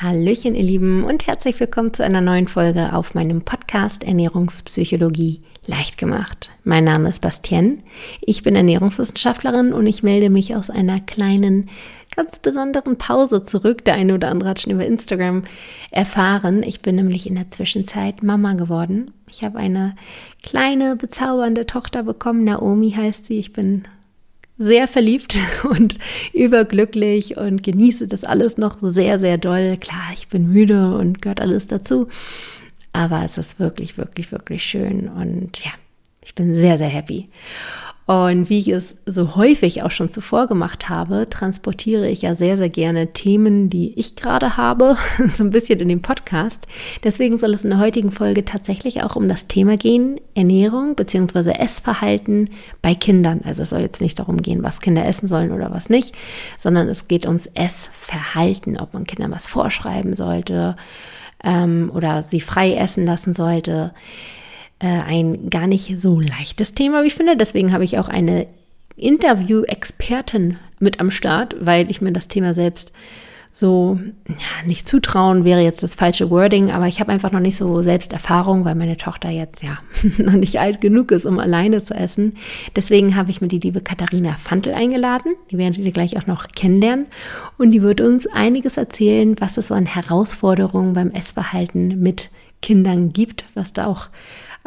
Hallöchen, ihr Lieben, und herzlich willkommen zu einer neuen Folge auf meinem Podcast Ernährungspsychologie leicht gemacht. Mein Name ist Bastien. Ich bin Ernährungswissenschaftlerin und ich melde mich aus einer kleinen, ganz besonderen Pause zurück. Der eine oder andere hat schon über Instagram erfahren. Ich bin nämlich in der Zwischenzeit Mama geworden. Ich habe eine kleine, bezaubernde Tochter bekommen. Naomi heißt sie. Ich bin sehr verliebt und überglücklich und genieße das alles noch sehr, sehr doll. Klar, ich bin müde und gehört alles dazu. Aber es ist wirklich, wirklich, wirklich schön und ja, ich bin sehr, sehr happy. Und wie ich es so häufig auch schon zuvor gemacht habe, transportiere ich ja sehr, sehr gerne Themen, die ich gerade habe, so ein bisschen in dem Podcast. Deswegen soll es in der heutigen Folge tatsächlich auch um das Thema gehen, Ernährung bzw. Essverhalten bei Kindern. Also es soll jetzt nicht darum gehen, was Kinder essen sollen oder was nicht, sondern es geht ums Essverhalten, ob man Kindern was vorschreiben sollte ähm, oder sie frei essen lassen sollte ein gar nicht so leichtes Thema, wie ich finde. Deswegen habe ich auch eine Interview-Expertin mit am Start, weil ich mir das Thema selbst so ja, nicht zutrauen wäre jetzt das falsche Wording, aber ich habe einfach noch nicht so Selbsterfahrung, weil meine Tochter jetzt ja noch nicht alt genug ist, um alleine zu essen. Deswegen habe ich mir die liebe Katharina Fantel eingeladen. Die werdet ihr gleich auch noch kennenlernen. Und die wird uns einiges erzählen, was es so an Herausforderungen beim Essverhalten mit Kindern gibt, was da auch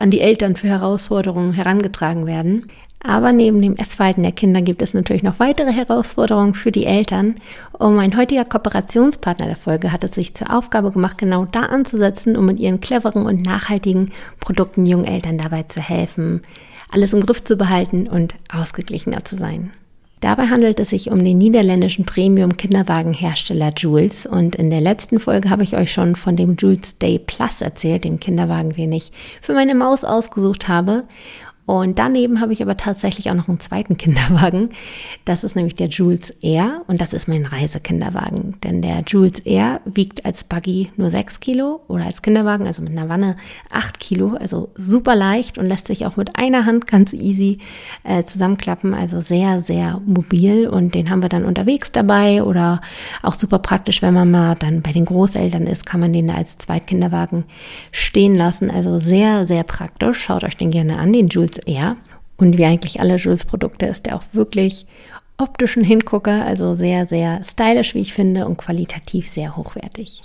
an die Eltern für Herausforderungen herangetragen werden. Aber neben dem Essverhalten der Kinder gibt es natürlich noch weitere Herausforderungen für die Eltern. Und mein heutiger Kooperationspartner der Folge hat es sich zur Aufgabe gemacht, genau da anzusetzen, um mit ihren cleveren und nachhaltigen Produkten jungen Eltern dabei zu helfen, alles im Griff zu behalten und ausgeglichener zu sein. Dabei handelt es sich um den niederländischen Premium-Kinderwagenhersteller Jules. Und in der letzten Folge habe ich euch schon von dem Jules Day Plus erzählt, dem Kinderwagen, den ich für meine Maus ausgesucht habe. Und daneben habe ich aber tatsächlich auch noch einen zweiten Kinderwagen. Das ist nämlich der Jules Air und das ist mein Reisekinderwagen. Denn der Jules Air wiegt als Buggy nur 6 Kilo oder als Kinderwagen, also mit einer Wanne 8 Kilo. Also super leicht und lässt sich auch mit einer Hand ganz easy äh, zusammenklappen. Also sehr, sehr mobil und den haben wir dann unterwegs dabei oder auch super praktisch, wenn man mal dann bei den Großeltern ist, kann man den da als Zweitkinderwagen stehen lassen. Also sehr, sehr praktisch. Schaut euch den gerne an, den Jules Jules eher. Und wie eigentlich alle Jules-Produkte ist er auch wirklich optischen Hingucker, also sehr, sehr stylisch, wie ich finde, und qualitativ sehr hochwertig.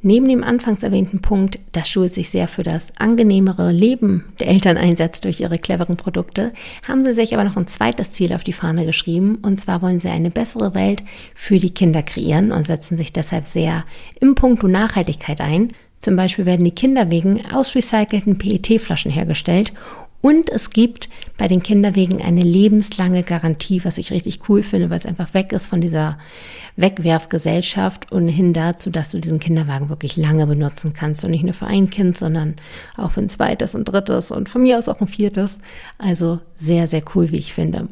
Neben dem anfangs erwähnten Punkt, dass Jules sich sehr für das angenehmere Leben der Eltern einsetzt durch ihre cleveren Produkte, haben sie sich aber noch ein zweites Ziel auf die Fahne geschrieben. Und zwar wollen sie eine bessere Welt für die Kinder kreieren und setzen sich deshalb sehr im Punkt Nachhaltigkeit ein. Zum Beispiel werden die Kinderwegen aus recycelten PET-Flaschen hergestellt und es gibt bei den Kinderwegen eine lebenslange Garantie, was ich richtig cool finde, weil es einfach weg ist von dieser Wegwerfgesellschaft und hin dazu, dass du diesen Kinderwagen wirklich lange benutzen kannst. Und nicht nur für ein Kind, sondern auch für ein zweites und drittes und von mir aus auch ein viertes. Also sehr, sehr cool, wie ich finde.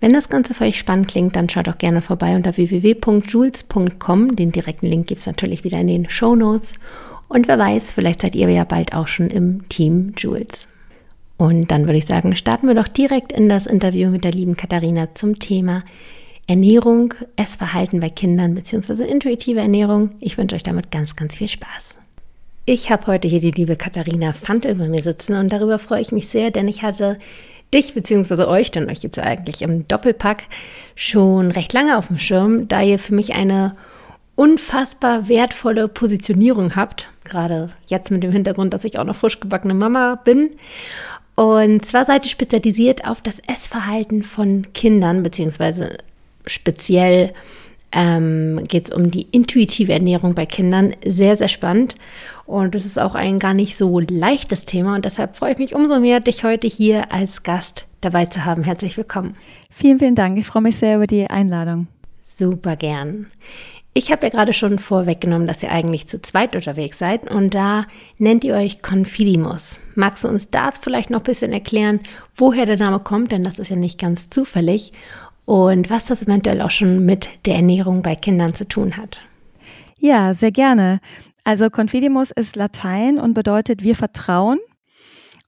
Wenn das Ganze für euch spannend klingt, dann schaut doch gerne vorbei unter www.jules.com. Den direkten Link gibt es natürlich wieder in den Show Notes. Und wer weiß, vielleicht seid ihr ja bald auch schon im Team Jules. Und dann würde ich sagen, starten wir doch direkt in das Interview mit der lieben Katharina zum Thema Ernährung, Essverhalten bei Kindern bzw. intuitive Ernährung. Ich wünsche euch damit ganz, ganz viel Spaß. Ich habe heute hier die liebe Katharina Fantel bei mir sitzen und darüber freue ich mich sehr, denn ich hatte dich bzw. euch, denn euch gibt es ja eigentlich im Doppelpack, schon recht lange auf dem Schirm, da ihr für mich eine unfassbar wertvolle Positionierung habt. Gerade jetzt mit dem Hintergrund, dass ich auch noch frisch gebackene Mama bin. Und zwar seid ihr spezialisiert auf das Essverhalten von Kindern, beziehungsweise speziell ähm, geht es um die intuitive Ernährung bei Kindern. Sehr, sehr spannend. Und es ist auch ein gar nicht so leichtes Thema. Und deshalb freue ich mich umso mehr, dich heute hier als Gast dabei zu haben. Herzlich willkommen. Vielen, vielen Dank. Ich freue mich sehr über die Einladung. Super gern. Ich habe ja gerade schon vorweggenommen, dass ihr eigentlich zu zweit unterwegs seid und da nennt ihr euch Confidimus. Magst du uns da vielleicht noch ein bisschen erklären, woher der Name kommt, denn das ist ja nicht ganz zufällig und was das eventuell auch schon mit der Ernährung bei Kindern zu tun hat? Ja, sehr gerne. Also Confidimus ist Latein und bedeutet wir vertrauen.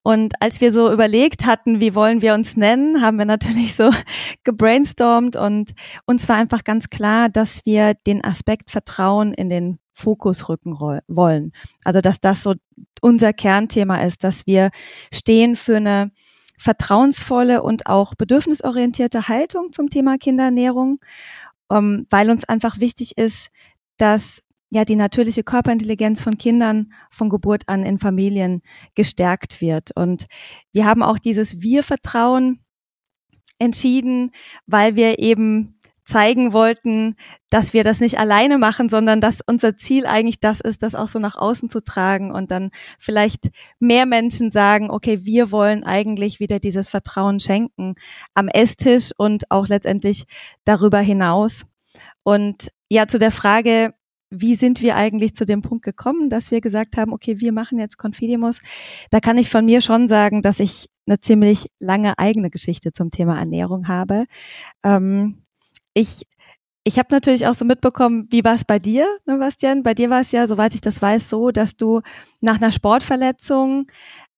Und als wir so überlegt hatten, wie wollen wir uns nennen, haben wir natürlich so gebrainstormt und uns war einfach ganz klar, dass wir den Aspekt Vertrauen in den Fokus rücken wollen. Also dass das so unser Kernthema ist, dass wir stehen für eine vertrauensvolle und auch bedürfnisorientierte Haltung zum Thema Kinderernährung, ähm, weil uns einfach wichtig ist, dass ja die natürliche Körperintelligenz von Kindern von Geburt an in Familien gestärkt wird. Und wir haben auch dieses Wir-Vertrauen entschieden, weil wir eben zeigen wollten, dass wir das nicht alleine machen, sondern dass unser Ziel eigentlich das ist, das auch so nach außen zu tragen und dann vielleicht mehr Menschen sagen, okay, wir wollen eigentlich wieder dieses Vertrauen schenken am Esstisch und auch letztendlich darüber hinaus. Und ja, zu der Frage, wie sind wir eigentlich zu dem Punkt gekommen, dass wir gesagt haben, okay, wir machen jetzt Confidimus. Da kann ich von mir schon sagen, dass ich eine ziemlich lange eigene Geschichte zum Thema Ernährung habe. Ähm, ich ich habe natürlich auch so mitbekommen, wie war es bei dir, ne, Bastian? Bei dir war es ja, soweit ich das weiß, so, dass du nach einer Sportverletzung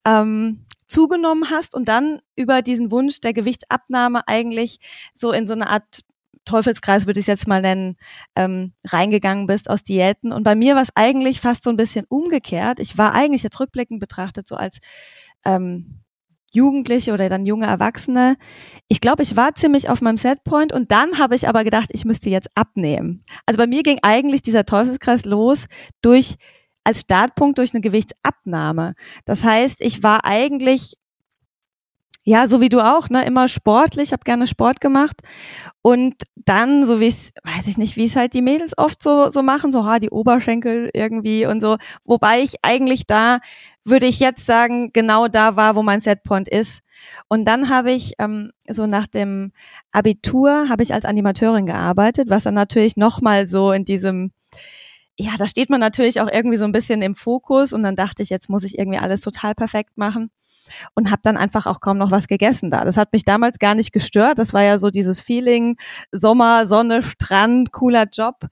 ähm, zugenommen hast und dann über diesen Wunsch der Gewichtsabnahme eigentlich so in so eine Art Teufelskreis, würde ich es jetzt mal nennen, ähm, reingegangen bist aus Diäten. Und bei mir war es eigentlich fast so ein bisschen umgekehrt. Ich war eigentlich jetzt rückblickend betrachtet so als ähm, Jugendliche oder dann junge Erwachsene. Ich glaube, ich war ziemlich auf meinem Setpoint und dann habe ich aber gedacht, ich müsste jetzt abnehmen. Also bei mir ging eigentlich dieser Teufelskreis los durch als Startpunkt durch eine Gewichtsabnahme. Das heißt, ich war eigentlich ja, so wie du auch, ne, immer sportlich, habe gerne Sport gemacht. Und dann, so wie es, weiß ich nicht, wie es halt die Mädels oft so so machen, so ha, die Oberschenkel irgendwie und so, wobei ich eigentlich da würde ich jetzt sagen, genau da war, wo mein Setpoint ist. Und dann habe ich ähm, so nach dem Abitur habe ich als Animateurin gearbeitet, was dann natürlich nochmal so in diesem ja, da steht man natürlich auch irgendwie so ein bisschen im Fokus. Und dann dachte ich, jetzt muss ich irgendwie alles total perfekt machen und habe dann einfach auch kaum noch was gegessen da. Das hat mich damals gar nicht gestört. Das war ja so dieses Feeling Sommer, Sonne, Strand, cooler Job.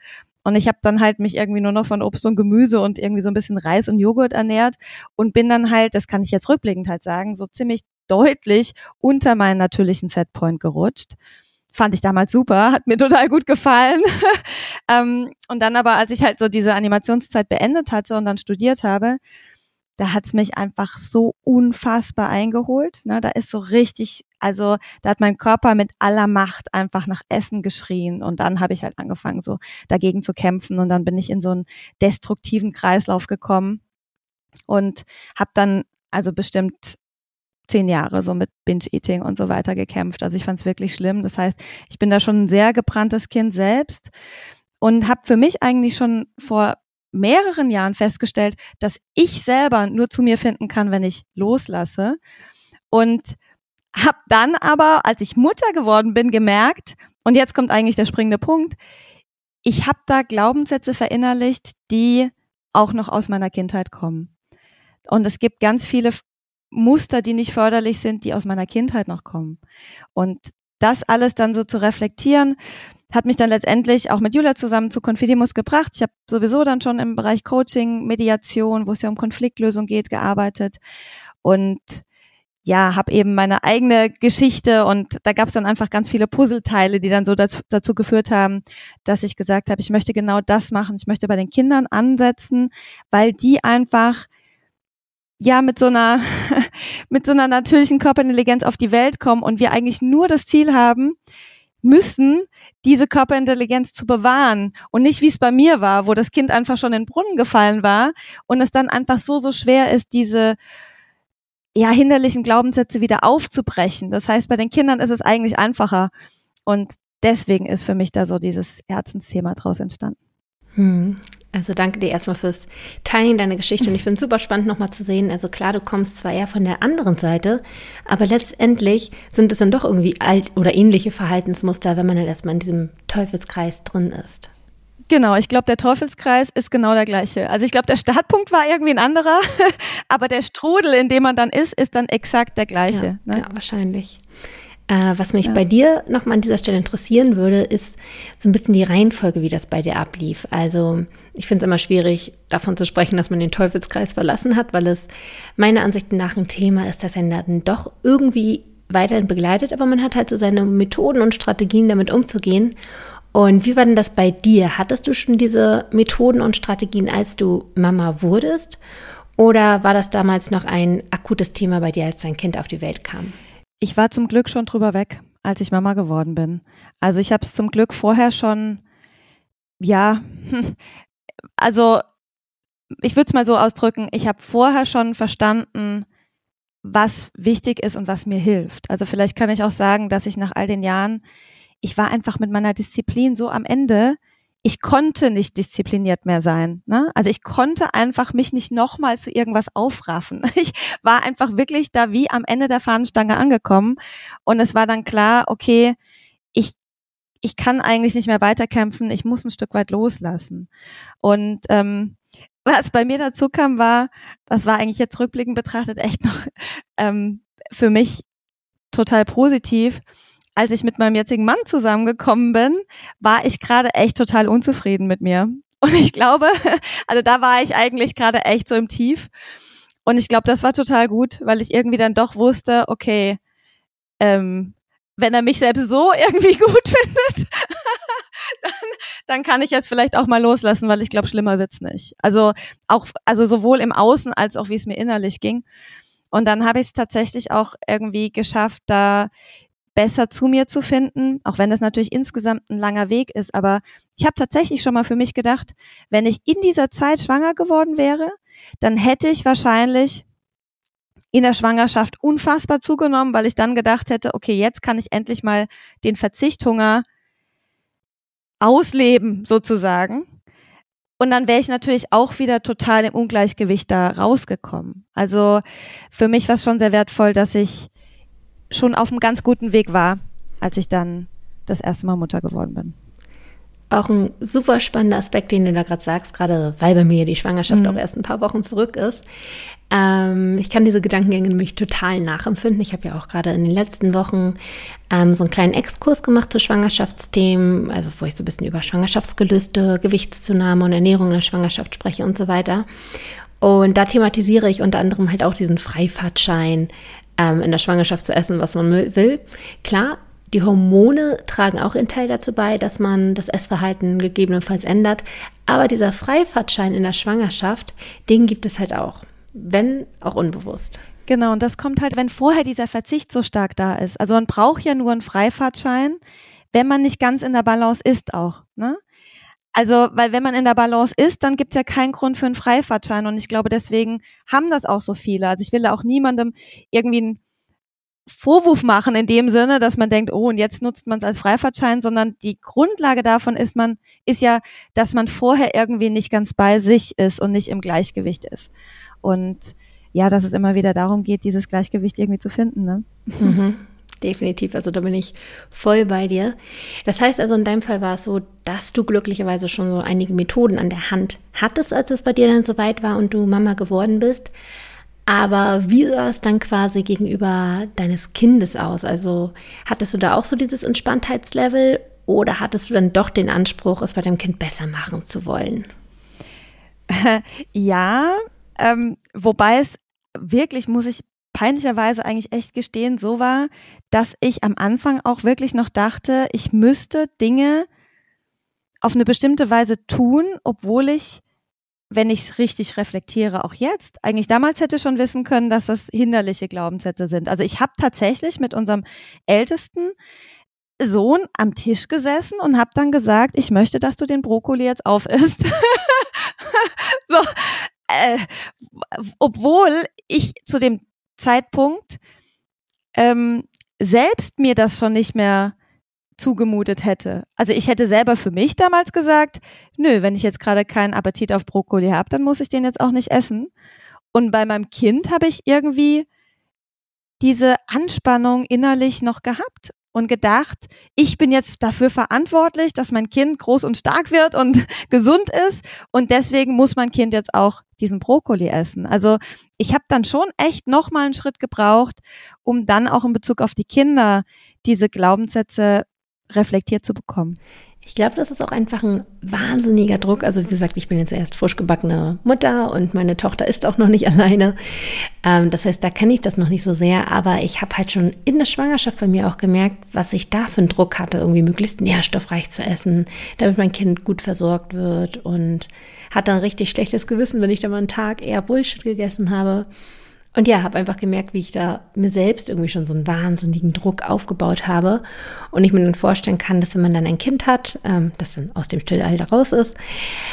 Und ich habe dann halt mich irgendwie nur noch von Obst und Gemüse und irgendwie so ein bisschen Reis und Joghurt ernährt und bin dann halt, das kann ich jetzt rückblickend halt sagen, so ziemlich deutlich unter meinen natürlichen Setpoint gerutscht. Fand ich damals super, hat mir total gut gefallen. ähm, und dann aber, als ich halt so diese Animationszeit beendet hatte und dann studiert habe, da hat's mich einfach so unfassbar eingeholt. Ne? Da ist so richtig, also da hat mein Körper mit aller Macht einfach nach Essen geschrien und dann habe ich halt angefangen, so dagegen zu kämpfen und dann bin ich in so einen destruktiven Kreislauf gekommen und habe dann also bestimmt zehn Jahre so mit Binge-Eating und so weiter gekämpft. Also ich fand es wirklich schlimm. Das heißt, ich bin da schon ein sehr gebranntes Kind selbst und habe für mich eigentlich schon vor mehreren Jahren festgestellt, dass ich selber nur zu mir finden kann, wenn ich loslasse. Und habe dann aber, als ich Mutter geworden bin, gemerkt, und jetzt kommt eigentlich der springende Punkt, ich habe da Glaubenssätze verinnerlicht, die auch noch aus meiner Kindheit kommen. Und es gibt ganz viele Muster, die nicht förderlich sind, die aus meiner Kindheit noch kommen. Und das alles dann so zu reflektieren, hat mich dann letztendlich auch mit Julia zusammen zu Confidimus gebracht. Ich habe sowieso dann schon im Bereich Coaching, Mediation, wo es ja um Konfliktlösung geht, gearbeitet und ja, habe eben meine eigene Geschichte und da gab es dann einfach ganz viele Puzzleteile, die dann so dazu, dazu geführt haben, dass ich gesagt habe, ich möchte genau das machen. Ich möchte bei den Kindern ansetzen, weil die einfach ja mit so einer mit so einer natürlichen Körperintelligenz auf die Welt kommen und wir eigentlich nur das Ziel haben, müssen, diese Körperintelligenz zu bewahren und nicht wie es bei mir war, wo das Kind einfach schon in den Brunnen gefallen war und es dann einfach so, so schwer ist, diese ja, hinderlichen Glaubenssätze wieder aufzubrechen. Das heißt, bei den Kindern ist es eigentlich einfacher und deswegen ist für mich da so dieses Herzensthema draus entstanden. Hm. Also danke dir erstmal fürs Teilen deiner Geschichte und ich finde es super spannend nochmal zu sehen. Also klar, du kommst zwar eher von der anderen Seite, aber letztendlich sind es dann doch irgendwie alt oder ähnliche Verhaltensmuster, wenn man dann erstmal in diesem Teufelskreis drin ist. Genau, ich glaube, der Teufelskreis ist genau der gleiche. Also ich glaube, der Startpunkt war irgendwie ein anderer, aber der Strudel, in dem man dann ist, ist dann exakt der gleiche. Ja, ne? ja wahrscheinlich. Äh, was mich ja. bei dir nochmal an dieser Stelle interessieren würde, ist so ein bisschen die Reihenfolge, wie das bei dir ablief. Also ich finde es immer schwierig, davon zu sprechen, dass man den Teufelskreis verlassen hat, weil es meiner Ansicht nach ein Thema ist, das einen dann doch irgendwie weiterhin begleitet, aber man hat halt so seine Methoden und Strategien, damit umzugehen. Und wie war denn das bei dir? Hattest du schon diese Methoden und Strategien, als du Mama wurdest? Oder war das damals noch ein akutes Thema bei dir, als dein Kind auf die Welt kam? Ich war zum Glück schon drüber weg, als ich Mama geworden bin. Also ich habe es zum Glück vorher schon, ja, also ich würde es mal so ausdrücken, ich habe vorher schon verstanden, was wichtig ist und was mir hilft. Also vielleicht kann ich auch sagen, dass ich nach all den Jahren, ich war einfach mit meiner Disziplin so am Ende, ich konnte nicht diszipliniert mehr sein. Ne? Also ich konnte einfach mich nicht nochmal zu irgendwas aufraffen. Ich war einfach wirklich da wie am Ende der Fahnenstange angekommen. Und es war dann klar, okay, ich, ich kann eigentlich nicht mehr weiterkämpfen, ich muss ein Stück weit loslassen. Und ähm, was bei mir dazu kam, war, das war eigentlich jetzt rückblickend betrachtet echt noch ähm, für mich total positiv als ich mit meinem jetzigen Mann zusammengekommen bin, war ich gerade echt total unzufrieden mit mir. Und ich glaube, also da war ich eigentlich gerade echt so im Tief. Und ich glaube, das war total gut, weil ich irgendwie dann doch wusste, okay, ähm, wenn er mich selbst so irgendwie gut findet, dann, dann kann ich jetzt vielleicht auch mal loslassen, weil ich glaube, schlimmer wird's nicht. Also auch, also sowohl im Außen als auch wie es mir innerlich ging. Und dann habe ich es tatsächlich auch irgendwie geschafft, da besser zu mir zu finden, auch wenn das natürlich insgesamt ein langer Weg ist. Aber ich habe tatsächlich schon mal für mich gedacht, wenn ich in dieser Zeit schwanger geworden wäre, dann hätte ich wahrscheinlich in der Schwangerschaft unfassbar zugenommen, weil ich dann gedacht hätte, okay, jetzt kann ich endlich mal den Verzichthunger ausleben, sozusagen. Und dann wäre ich natürlich auch wieder total im Ungleichgewicht da rausgekommen. Also für mich war es schon sehr wertvoll, dass ich schon auf einem ganz guten Weg war, als ich dann das erste Mal Mutter geworden bin. Auch ein super spannender Aspekt, den du da gerade sagst, gerade weil bei mir die Schwangerschaft mhm. auch erst ein paar Wochen zurück ist. Ähm, ich kann diese Gedankengänge nämlich total nachempfinden. Ich habe ja auch gerade in den letzten Wochen ähm, so einen kleinen Exkurs gemacht zu Schwangerschaftsthemen, also wo ich so ein bisschen über Schwangerschaftsgelüste, Gewichtszunahme und Ernährung in der Schwangerschaft spreche und so weiter. Und da thematisiere ich unter anderem halt auch diesen Freifahrtschein, ähm, in der Schwangerschaft zu essen, was man will. Klar, die Hormone tragen auch einen Teil dazu bei, dass man das Essverhalten gegebenenfalls ändert. Aber dieser Freifahrtschein in der Schwangerschaft, den gibt es halt auch, wenn auch unbewusst. Genau, und das kommt halt, wenn vorher dieser Verzicht so stark da ist. Also man braucht ja nur einen Freifahrtschein, wenn man nicht ganz in der Balance ist auch. Ne? Also, weil wenn man in der Balance ist, dann gibt's ja keinen Grund für einen Freifahrtschein. Und ich glaube, deswegen haben das auch so viele. Also ich will auch niemandem irgendwie einen Vorwurf machen in dem Sinne, dass man denkt, oh, und jetzt nutzt man es als Freifahrtschein, sondern die Grundlage davon ist man, ist ja, dass man vorher irgendwie nicht ganz bei sich ist und nicht im Gleichgewicht ist. Und ja, dass es immer wieder darum geht, dieses Gleichgewicht irgendwie zu finden. Ne? Mhm definitiv. Also da bin ich voll bei dir. Das heißt also, in deinem Fall war es so, dass du glücklicherweise schon so einige Methoden an der Hand hattest, als es bei dir dann soweit war und du Mama geworden bist. Aber wie sah es dann quasi gegenüber deines Kindes aus? Also hattest du da auch so dieses Entspanntheitslevel oder hattest du dann doch den Anspruch, es bei deinem Kind besser machen zu wollen? Ja, ähm, wobei es wirklich, muss ich peinlicherweise eigentlich echt gestehen, so war, dass ich am Anfang auch wirklich noch dachte, ich müsste Dinge auf eine bestimmte Weise tun, obwohl ich, wenn ich es richtig reflektiere, auch jetzt, eigentlich damals hätte schon wissen können, dass das hinderliche Glaubenssätze sind. Also ich habe tatsächlich mit unserem ältesten Sohn am Tisch gesessen und habe dann gesagt, ich möchte, dass du den Brokkoli jetzt aufisst. so, äh, obwohl ich zu dem Zeitpunkt ähm, selbst mir das schon nicht mehr zugemutet hätte. Also ich hätte selber für mich damals gesagt, nö, wenn ich jetzt gerade keinen Appetit auf Brokkoli habe, dann muss ich den jetzt auch nicht essen. Und bei meinem Kind habe ich irgendwie diese Anspannung innerlich noch gehabt. Und gedacht, ich bin jetzt dafür verantwortlich, dass mein Kind groß und stark wird und gesund ist und deswegen muss mein Kind jetzt auch diesen Brokkoli essen. Also ich habe dann schon echt nochmal einen Schritt gebraucht, um dann auch in Bezug auf die Kinder diese Glaubenssätze reflektiert zu bekommen. Ich glaube, das ist auch einfach ein wahnsinniger Druck. Also wie gesagt, ich bin jetzt erst frisch gebackene Mutter und meine Tochter ist auch noch nicht alleine. Ähm, das heißt, da kenne ich das noch nicht so sehr. Aber ich habe halt schon in der Schwangerschaft bei mir auch gemerkt, was ich da für einen Druck hatte, irgendwie möglichst nährstoffreich zu essen, damit mein Kind gut versorgt wird und hat dann richtig schlechtes Gewissen, wenn ich da mal einen Tag eher Bullshit gegessen habe. Und ja, habe einfach gemerkt, wie ich da mir selbst irgendwie schon so einen wahnsinnigen Druck aufgebaut habe. Und ich mir dann vorstellen kann, dass wenn man dann ein Kind hat, ähm, das dann aus dem Stillalter raus ist,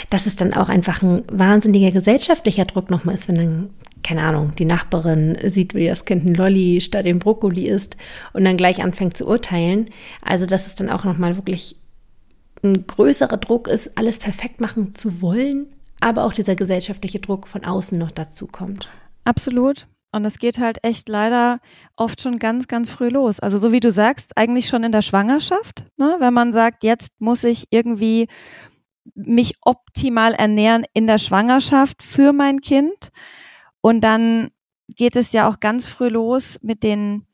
dass es dann auch einfach ein wahnsinniger gesellschaftlicher Druck nochmal ist, wenn dann, keine Ahnung, die Nachbarin sieht, wie das Kind ein Lolli statt dem Brokkoli isst und dann gleich anfängt zu urteilen. Also, dass es dann auch nochmal wirklich ein größerer Druck ist, alles perfekt machen zu wollen, aber auch dieser gesellschaftliche Druck von außen noch dazu kommt. Absolut. Und es geht halt echt leider oft schon ganz, ganz früh los. Also so wie du sagst, eigentlich schon in der Schwangerschaft, ne? wenn man sagt, jetzt muss ich irgendwie mich optimal ernähren in der Schwangerschaft für mein Kind. Und dann geht es ja auch ganz früh los mit den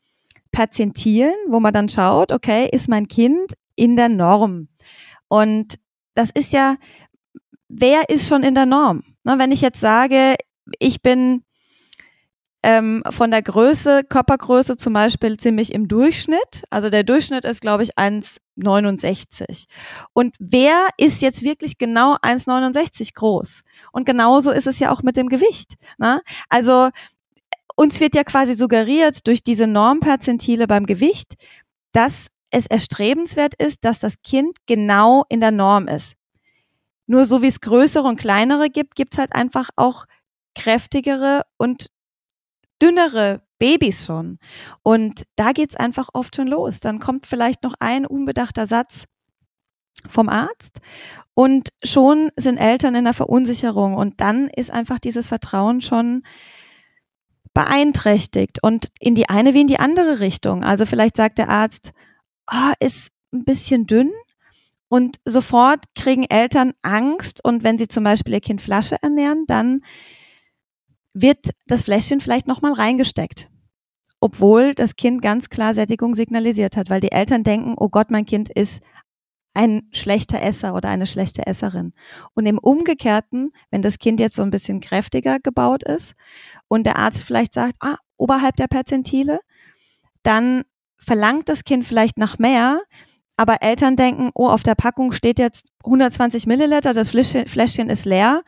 Perzentilen, wo man dann schaut, okay, ist mein Kind in der Norm? Und das ist ja, wer ist schon in der Norm? Na, wenn ich jetzt sage, ich bin ähm, von der Größe, Körpergröße zum Beispiel ziemlich im Durchschnitt. Also der Durchschnitt ist, glaube ich, 1,69. Und wer ist jetzt wirklich genau 1,69 groß? Und genauso ist es ja auch mit dem Gewicht. Ne? Also uns wird ja quasi suggeriert durch diese Normperzentile beim Gewicht, dass es erstrebenswert ist, dass das Kind genau in der Norm ist. Nur so wie es größere und kleinere gibt, gibt es halt einfach auch kräftigere und dünnere Babys schon. Und da geht's einfach oft schon los. Dann kommt vielleicht noch ein unbedachter Satz vom Arzt und schon sind Eltern in der Verunsicherung und dann ist einfach dieses Vertrauen schon beeinträchtigt und in die eine wie in die andere Richtung. Also vielleicht sagt der Arzt, oh, ist ein bisschen dünn und sofort kriegen Eltern Angst und wenn sie zum Beispiel ihr Kind Flasche ernähren, dann wird das Fläschchen vielleicht nochmal reingesteckt. Obwohl das Kind ganz klar Sättigung signalisiert hat, weil die Eltern denken, oh Gott, mein Kind ist ein schlechter Esser oder eine schlechte Esserin. Und im Umgekehrten, wenn das Kind jetzt so ein bisschen kräftiger gebaut ist und der Arzt vielleicht sagt, ah, oberhalb der Perzentile, dann verlangt das Kind vielleicht nach mehr, aber Eltern denken, oh, auf der Packung steht jetzt 120 Milliliter, das Fläschchen ist leer.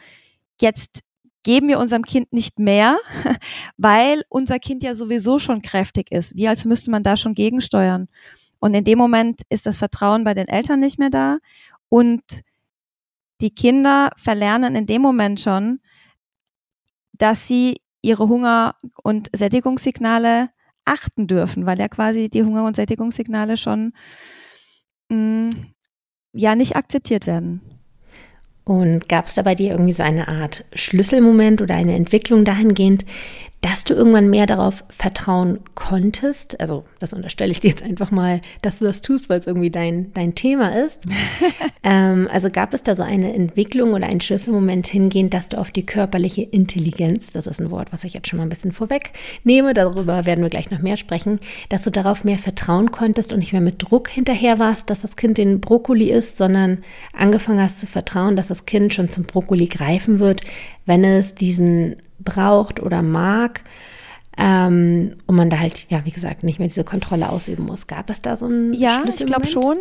Jetzt geben wir unserem Kind nicht mehr, weil unser Kind ja sowieso schon kräftig ist. Wie als müsste man da schon gegensteuern. Und in dem Moment ist das Vertrauen bei den Eltern nicht mehr da und die Kinder verlernen in dem Moment schon, dass sie ihre Hunger- und Sättigungssignale achten dürfen, weil ja quasi die Hunger- und Sättigungssignale schon mh, mm, ja nicht akzeptiert werden. Und gab es da bei dir irgendwie so eine Art Schlüsselmoment oder eine Entwicklung dahingehend, dass du irgendwann mehr darauf vertrauen konntest? Also, das unterstelle ich dir jetzt einfach mal, dass du das tust, weil es irgendwie dein, dein Thema ist. ähm, also gab es da so eine Entwicklung oder einen Schlüsselmoment hingehend, dass du auf die körperliche Intelligenz, das ist ein Wort, was ich jetzt schon mal ein bisschen vorweg nehme, darüber werden wir gleich noch mehr sprechen, dass du darauf mehr vertrauen konntest und nicht mehr mit Druck hinterher warst, dass das Kind den Brokkoli isst, sondern angefangen hast zu vertrauen, dass das Kind schon zum Brokkoli greifen wird, wenn es diesen braucht oder mag. Ähm, und man da halt, ja, wie gesagt, nicht mehr diese Kontrolle ausüben muss. Gab es da so ein Ja, ich glaube schon.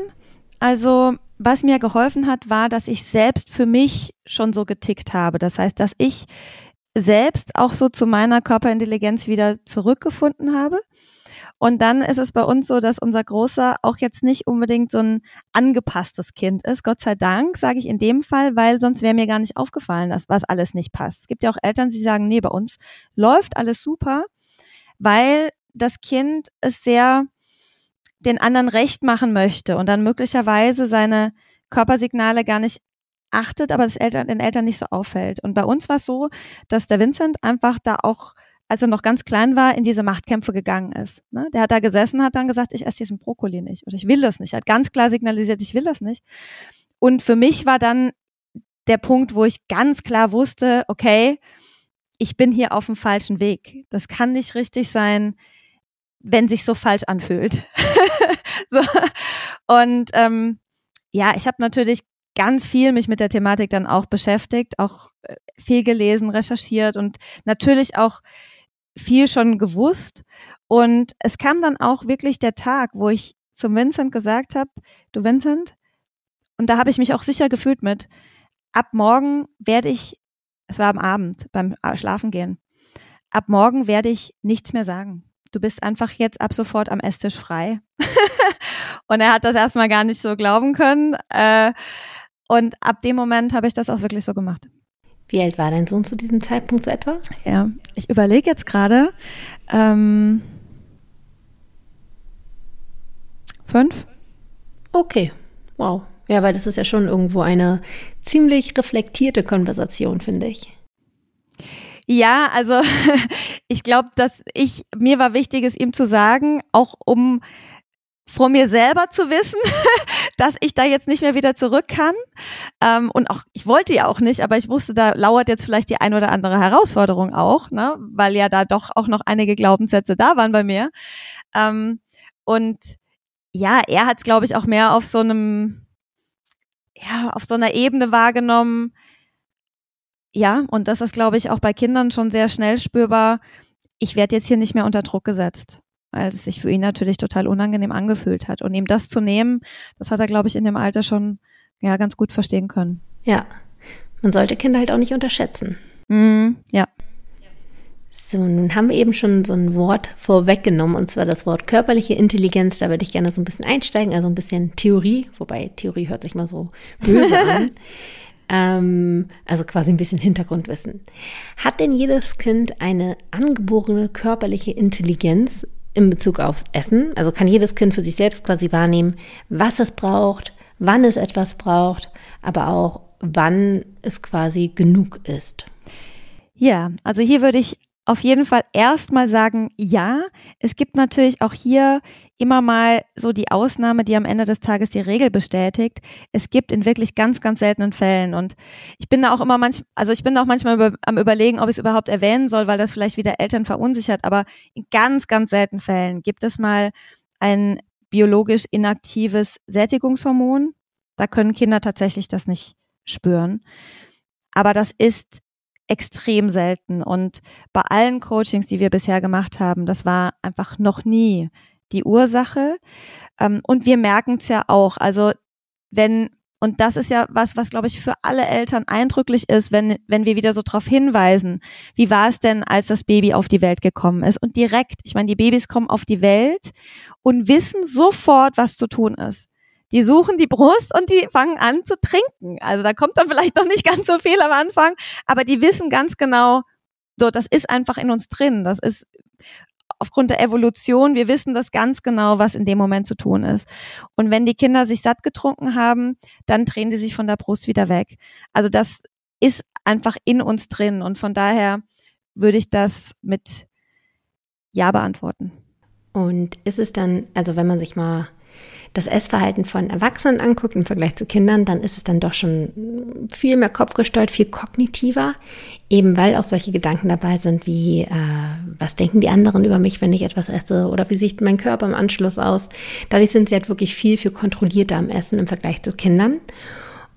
Also, was mir geholfen hat, war, dass ich selbst für mich schon so getickt habe. Das heißt, dass ich selbst auch so zu meiner Körperintelligenz wieder zurückgefunden habe. Und dann ist es bei uns so, dass unser Großer auch jetzt nicht unbedingt so ein angepasstes Kind ist. Gott sei Dank, sage ich in dem Fall, weil sonst wäre mir gar nicht aufgefallen, dass was alles nicht passt. Es gibt ja auch Eltern, die sagen, nee, bei uns läuft alles super, weil das Kind es sehr den anderen recht machen möchte und dann möglicherweise seine Körpersignale gar nicht achtet, aber das Eltern, den Eltern nicht so auffällt. Und bei uns war es so, dass der Vincent einfach da auch als er noch ganz klein war, in diese Machtkämpfe gegangen ist. Ne? Der hat da gesessen, hat dann gesagt, ich esse diesen Brokkoli nicht oder ich will das nicht. Er hat ganz klar signalisiert, ich will das nicht. Und für mich war dann der Punkt, wo ich ganz klar wusste, okay, ich bin hier auf dem falschen Weg. Das kann nicht richtig sein, wenn sich so falsch anfühlt. so. Und ähm, ja, ich habe natürlich ganz viel mich mit der Thematik dann auch beschäftigt, auch äh, viel gelesen, recherchiert und natürlich auch viel schon gewusst. Und es kam dann auch wirklich der Tag, wo ich zum Vincent gesagt habe, du Vincent, und da habe ich mich auch sicher gefühlt mit, ab morgen werde ich, es war am Abend beim Schlafengehen, ab morgen werde ich nichts mehr sagen. Du bist einfach jetzt ab sofort am Esstisch frei. und er hat das erstmal gar nicht so glauben können. Äh, und ab dem Moment habe ich das auch wirklich so gemacht. Wie alt war dein Sohn zu diesem Zeitpunkt so etwa? Ja, ich überlege jetzt gerade. Ähm, fünf. Okay, wow. Ja, weil das ist ja schon irgendwo eine ziemlich reflektierte Konversation, finde ich. Ja, also ich glaube, dass ich mir war wichtig, es ihm zu sagen, auch um vor mir selber zu wissen, dass ich da jetzt nicht mehr wieder zurück kann. Ähm, und auch, ich wollte ja auch nicht, aber ich wusste, da lauert jetzt vielleicht die ein oder andere Herausforderung auch, ne? weil ja da doch auch noch einige Glaubenssätze da waren bei mir. Ähm, und ja, er hat es, glaube ich, auch mehr auf so einem, ja, auf so einer Ebene wahrgenommen. Ja, und das ist, glaube ich, auch bei Kindern schon sehr schnell spürbar. Ich werde jetzt hier nicht mehr unter Druck gesetzt weil es sich für ihn natürlich total unangenehm angefühlt hat. Und ihm das zu nehmen, das hat er, glaube ich, in dem Alter schon ja ganz gut verstehen können. Ja, man sollte Kinder halt auch nicht unterschätzen. Mm, ja. So, nun haben wir eben schon so ein Wort vorweggenommen, und zwar das Wort körperliche Intelligenz. Da würde ich gerne so ein bisschen einsteigen, also ein bisschen Theorie, wobei Theorie hört sich mal so böse an. Ähm, also quasi ein bisschen Hintergrundwissen. Hat denn jedes Kind eine angeborene körperliche Intelligenz? In Bezug aufs Essen. Also kann jedes Kind für sich selbst quasi wahrnehmen, was es braucht, wann es etwas braucht, aber auch wann es quasi genug ist. Ja, also hier würde ich auf jeden Fall erstmal sagen, ja, es gibt natürlich auch hier immer mal so die Ausnahme, die am Ende des Tages die Regel bestätigt. Es gibt in wirklich ganz, ganz seltenen Fällen und ich bin da auch immer manch, also ich bin da auch manchmal über, am überlegen, ob ich es überhaupt erwähnen soll, weil das vielleicht wieder Eltern verunsichert, aber in ganz, ganz seltenen Fällen gibt es mal ein biologisch inaktives Sättigungshormon. Da können Kinder tatsächlich das nicht spüren. Aber das ist extrem selten. Und bei allen Coachings, die wir bisher gemacht haben, das war einfach noch nie die Ursache. Ähm, und wir merken es ja auch. Also wenn und das ist ja was, was glaube ich für alle Eltern eindrücklich ist, wenn, wenn wir wieder so darauf hinweisen, wie war es denn, als das Baby auf die Welt gekommen ist? Und direkt, ich meine, die Babys kommen auf die Welt und wissen sofort, was zu tun ist die suchen die Brust und die fangen an zu trinken. Also da kommt dann vielleicht noch nicht ganz so viel am Anfang, aber die wissen ganz genau, so, das ist einfach in uns drin. Das ist aufgrund der Evolution, wir wissen das ganz genau, was in dem Moment zu tun ist. Und wenn die Kinder sich satt getrunken haben, dann drehen die sich von der Brust wieder weg. Also das ist einfach in uns drin und von daher würde ich das mit Ja beantworten. Und ist es dann, also wenn man sich mal das Essverhalten von Erwachsenen anguckt im Vergleich zu Kindern, dann ist es dann doch schon viel mehr kopfgesteuert, viel kognitiver, eben weil auch solche Gedanken dabei sind wie, äh, was denken die anderen über mich, wenn ich etwas esse oder wie sieht mein Körper im Anschluss aus. Dadurch sind sie halt wirklich viel, viel kontrollierter am Essen im Vergleich zu Kindern.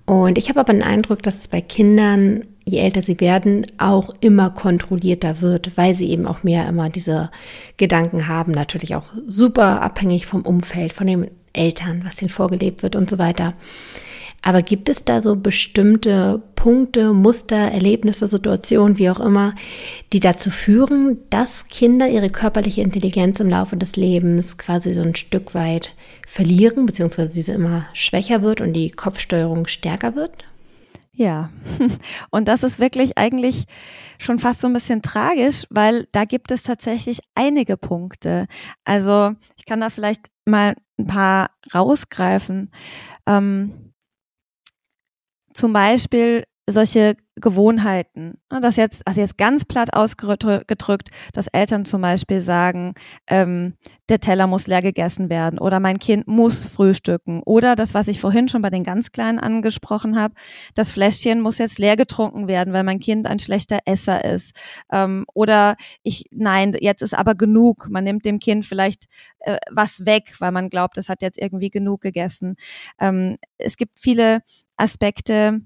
Und ich habe aber den Eindruck, dass es bei Kindern, je älter sie werden, auch immer kontrollierter wird, weil sie eben auch mehr immer diese Gedanken haben. Natürlich auch super abhängig vom Umfeld, von den Eltern, was ihnen vorgelebt wird und so weiter. Aber gibt es da so bestimmte Punkte, Muster, Erlebnisse, Situationen, wie auch immer, die dazu führen, dass Kinder ihre körperliche Intelligenz im Laufe des Lebens quasi so ein Stück weit verlieren, beziehungsweise diese immer schwächer wird und die Kopfsteuerung stärker wird? Ja, und das ist wirklich eigentlich schon fast so ein bisschen tragisch, weil da gibt es tatsächlich einige Punkte. Also ich kann da vielleicht mal ein paar rausgreifen. Ähm, zum Beispiel solche Gewohnheiten. Das jetzt, also jetzt ganz platt ausgedrückt, dass Eltern zum Beispiel sagen, ähm, der Teller muss leer gegessen werden oder mein Kind muss frühstücken oder das, was ich vorhin schon bei den ganz Kleinen angesprochen habe, das Fläschchen muss jetzt leer getrunken werden, weil mein Kind ein schlechter Esser ist. Ähm, oder ich, nein, jetzt ist aber genug. Man nimmt dem Kind vielleicht äh, was weg, weil man glaubt, es hat jetzt irgendwie genug gegessen. Ähm, es gibt viele Aspekte,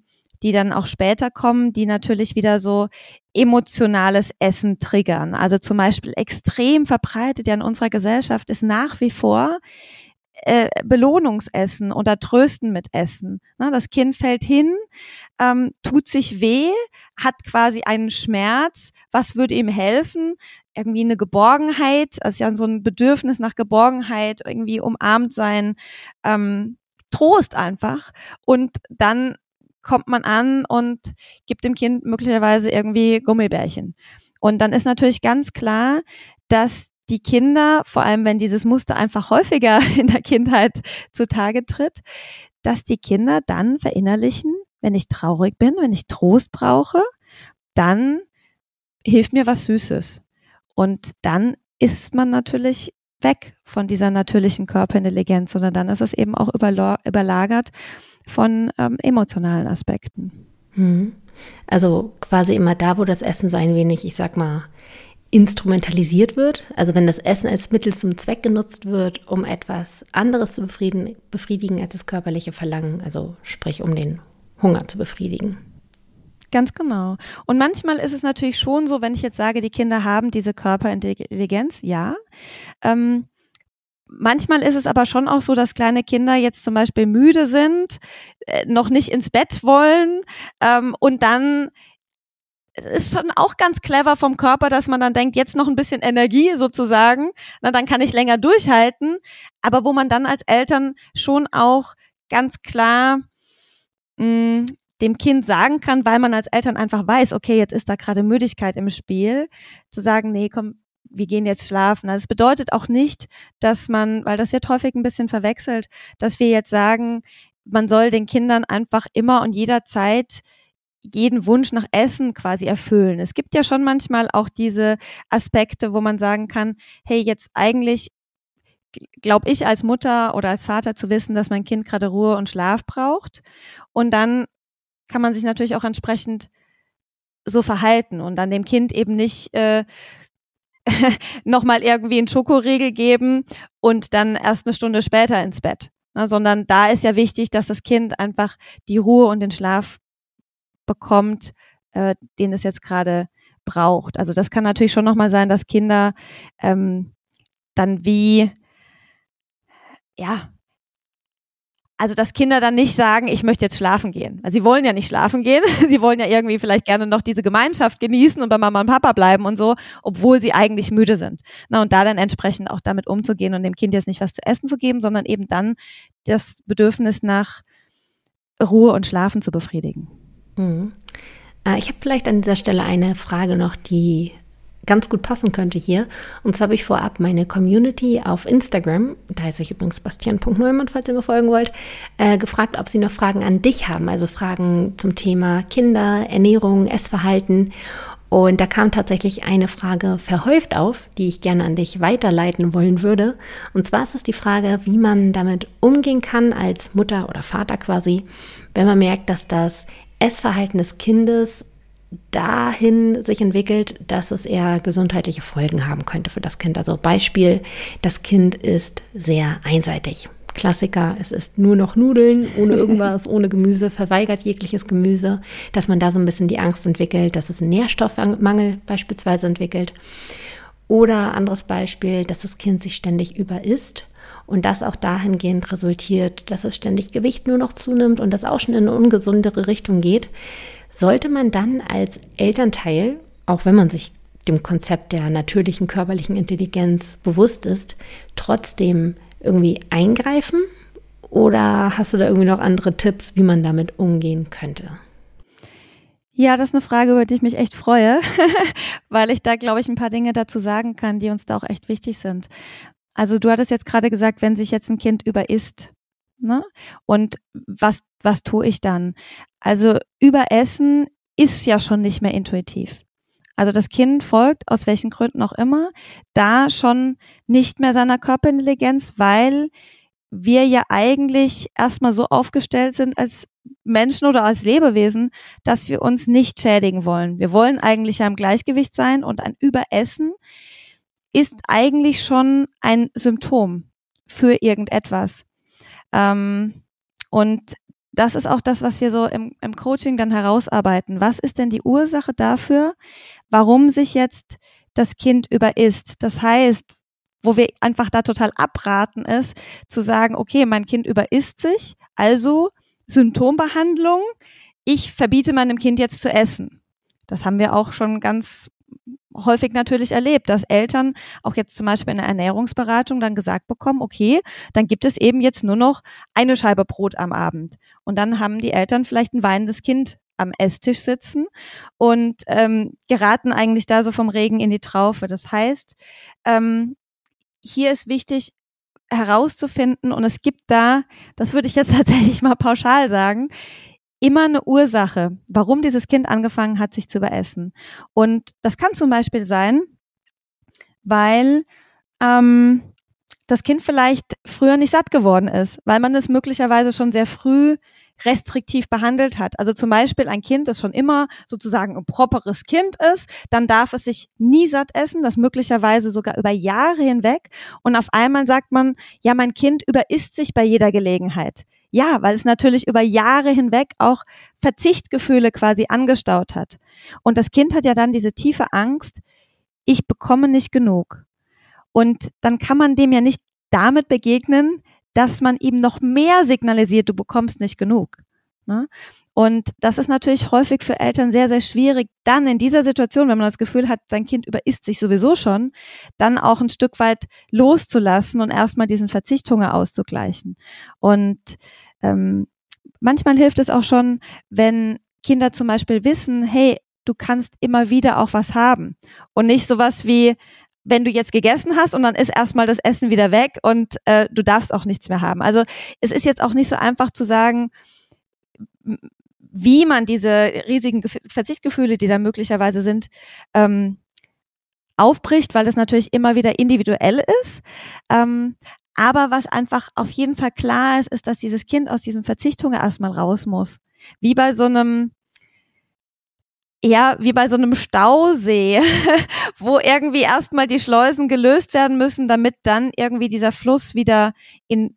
die dann auch später kommen, die natürlich wieder so emotionales Essen triggern. Also zum Beispiel extrem verbreitet ja in unserer Gesellschaft ist nach wie vor äh, Belohnungsessen oder Trösten mit Essen. Ne, das Kind fällt hin, ähm, tut sich weh, hat quasi einen Schmerz. Was würde ihm helfen? Irgendwie eine Geborgenheit, also ja so ein Bedürfnis nach Geborgenheit, irgendwie umarmt sein, ähm, Trost einfach. Und dann kommt man an und gibt dem Kind möglicherweise irgendwie Gummibärchen. Und dann ist natürlich ganz klar, dass die Kinder, vor allem wenn dieses Muster einfach häufiger in der Kindheit zutage tritt, dass die Kinder dann verinnerlichen, wenn ich traurig bin, wenn ich Trost brauche, dann hilft mir was Süßes. Und dann ist man natürlich weg von dieser natürlichen Körperintelligenz, sondern dann ist es eben auch überlagert von ähm, emotionalen Aspekten. Hm. Also quasi immer da, wo das Essen so ein wenig, ich sag mal, instrumentalisiert wird. Also wenn das Essen als Mittel zum Zweck genutzt wird, um etwas anderes zu befriedigen, befriedigen als das körperliche Verlangen, also sprich um den Hunger zu befriedigen. Ganz genau. Und manchmal ist es natürlich schon so, wenn ich jetzt sage, die Kinder haben diese Körperintelligenz, ja. Ähm, Manchmal ist es aber schon auch so, dass kleine Kinder jetzt zum Beispiel müde sind, äh, noch nicht ins Bett wollen ähm, und dann ist schon auch ganz clever vom Körper, dass man dann denkt, jetzt noch ein bisschen Energie sozusagen, na, dann kann ich länger durchhalten. Aber wo man dann als Eltern schon auch ganz klar mh, mm, dem Kind sagen kann, weil man als Eltern einfach weiß, okay, jetzt ist da gerade Müdigkeit im Spiel, zu sagen, nee, komm, wir gehen jetzt schlafen. Also es bedeutet auch nicht, dass man, weil das wird häufig ein bisschen verwechselt, dass wir jetzt sagen, man soll den Kindern einfach immer und jederzeit jeden Wunsch nach Essen quasi erfüllen. Es gibt ja schon manchmal auch diese Aspekte, wo man sagen kann, hey, jetzt eigentlich glaube ich als Mutter oder als Vater zu wissen, dass mein Kind gerade Ruhe und Schlaf braucht. Und dann kann man sich natürlich auch entsprechend so verhalten und dann dem Kind eben nicht äh, nochmal irgendwie einen Schokoriegel geben und dann erst eine Stunde später ins Bett. Na, sondern da ist ja wichtig, dass das Kind einfach die Ruhe und den Schlaf bekommt, äh, den es jetzt gerade braucht. Also das kann natürlich schon nochmal sein, dass Kinder ähm, dann wie ja also dass Kinder dann nicht sagen, ich möchte jetzt schlafen gehen. Sie wollen ja nicht schlafen gehen. Sie wollen ja irgendwie vielleicht gerne noch diese Gemeinschaft genießen und bei Mama und Papa bleiben und so, obwohl sie eigentlich müde sind. Na, und da dann entsprechend auch damit umzugehen und dem Kind jetzt nicht was zu essen zu geben, sondern eben dann das Bedürfnis nach Ruhe und Schlafen zu befriedigen. Mhm. Äh, ich habe vielleicht an dieser Stelle eine Frage noch, die ganz gut passen könnte hier. Und zwar habe ich vorab meine Community auf Instagram, da heiße ich übrigens Bastian.neumann, falls ihr mir folgen wollt, äh, gefragt, ob sie noch Fragen an dich haben, also Fragen zum Thema Kinder, Ernährung, Essverhalten. Und da kam tatsächlich eine Frage verhäuft auf, die ich gerne an dich weiterleiten wollen würde. Und zwar ist es die Frage, wie man damit umgehen kann als Mutter oder Vater quasi, wenn man merkt, dass das Essverhalten des Kindes dahin sich entwickelt, dass es eher gesundheitliche Folgen haben könnte für das Kind. Also Beispiel, das Kind ist sehr einseitig. Klassiker, es ist nur noch Nudeln, ohne irgendwas, ohne Gemüse, verweigert jegliches Gemüse, dass man da so ein bisschen die Angst entwickelt, dass es einen Nährstoffmangel beispielsweise entwickelt. Oder anderes Beispiel, dass das Kind sich ständig überisst und das auch dahingehend resultiert, dass es ständig Gewicht nur noch zunimmt und das auch schon in eine ungesundere Richtung geht sollte man dann als Elternteil, auch wenn man sich dem Konzept der natürlichen körperlichen Intelligenz bewusst ist, trotzdem irgendwie eingreifen? Oder hast du da irgendwie noch andere Tipps, wie man damit umgehen könnte? Ja, das ist eine Frage, über die ich mich echt freue, weil ich da, glaube ich, ein paar Dinge dazu sagen kann, die uns da auch echt wichtig sind. Also du hattest jetzt gerade gesagt, wenn sich jetzt ein Kind überisst, Ne? Und was, was tue ich dann? Also Überessen ist ja schon nicht mehr intuitiv. Also das Kind folgt, aus welchen Gründen auch immer, da schon nicht mehr seiner Körperintelligenz, weil wir ja eigentlich erstmal so aufgestellt sind als Menschen oder als Lebewesen, dass wir uns nicht schädigen wollen. Wir wollen eigentlich ja im Gleichgewicht sein und ein Überessen ist eigentlich schon ein Symptom für irgendetwas. Ähm, und das ist auch das, was wir so im, im Coaching dann herausarbeiten. Was ist denn die Ursache dafür, warum sich jetzt das Kind überisst? Das heißt, wo wir einfach da total abraten ist, zu sagen, okay, mein Kind überisst sich, also Symptombehandlung, ich verbiete meinem Kind jetzt zu essen. Das haben wir auch schon ganz häufig natürlich erlebt, dass Eltern auch jetzt zum Beispiel in der Ernährungsberatung dann gesagt bekommen, okay, dann gibt es eben jetzt nur noch eine Scheibe Brot am Abend. Und dann haben die Eltern vielleicht ein weinendes Kind am Esstisch sitzen und ähm, geraten eigentlich da so vom Regen in die Traufe. Das heißt, ähm, hier ist wichtig herauszufinden und es gibt da, das würde ich jetzt tatsächlich mal pauschal sagen, immer eine Ursache, warum dieses Kind angefangen hat, sich zu überessen. Und das kann zum Beispiel sein, weil ähm, das Kind vielleicht früher nicht satt geworden ist, weil man es möglicherweise schon sehr früh restriktiv behandelt hat. Also zum Beispiel ein Kind, das schon immer sozusagen ein properes Kind ist, dann darf es sich nie satt essen, das möglicherweise sogar über Jahre hinweg. Und auf einmal sagt man, ja, mein Kind überisst sich bei jeder Gelegenheit. Ja, weil es natürlich über Jahre hinweg auch Verzichtgefühle quasi angestaut hat. Und das Kind hat ja dann diese tiefe Angst, ich bekomme nicht genug. Und dann kann man dem ja nicht damit begegnen, dass man ihm noch mehr signalisiert, du bekommst nicht genug. Ne? Und das ist natürlich häufig für Eltern sehr, sehr schwierig, dann in dieser Situation, wenn man das Gefühl hat, sein Kind überisst sich sowieso schon, dann auch ein Stück weit loszulassen und erstmal diesen Verzichthunger auszugleichen. Und ähm, manchmal hilft es auch schon, wenn Kinder zum Beispiel wissen, hey, du kannst immer wieder auch was haben. Und nicht sowas wie, wenn du jetzt gegessen hast und dann ist erstmal das Essen wieder weg und äh, du darfst auch nichts mehr haben. Also es ist jetzt auch nicht so einfach zu sagen, wie man diese riesigen Verzichtgefühle, die da möglicherweise sind, ähm, aufbricht, weil das natürlich immer wieder individuell ist. Ähm, aber was einfach auf jeden Fall klar ist, ist, dass dieses Kind aus diesem Verzichthunger erstmal raus muss. Wie bei so einem ja, wie bei so einem Stausee, wo irgendwie erstmal die Schleusen gelöst werden müssen, damit dann irgendwie dieser Fluss wieder in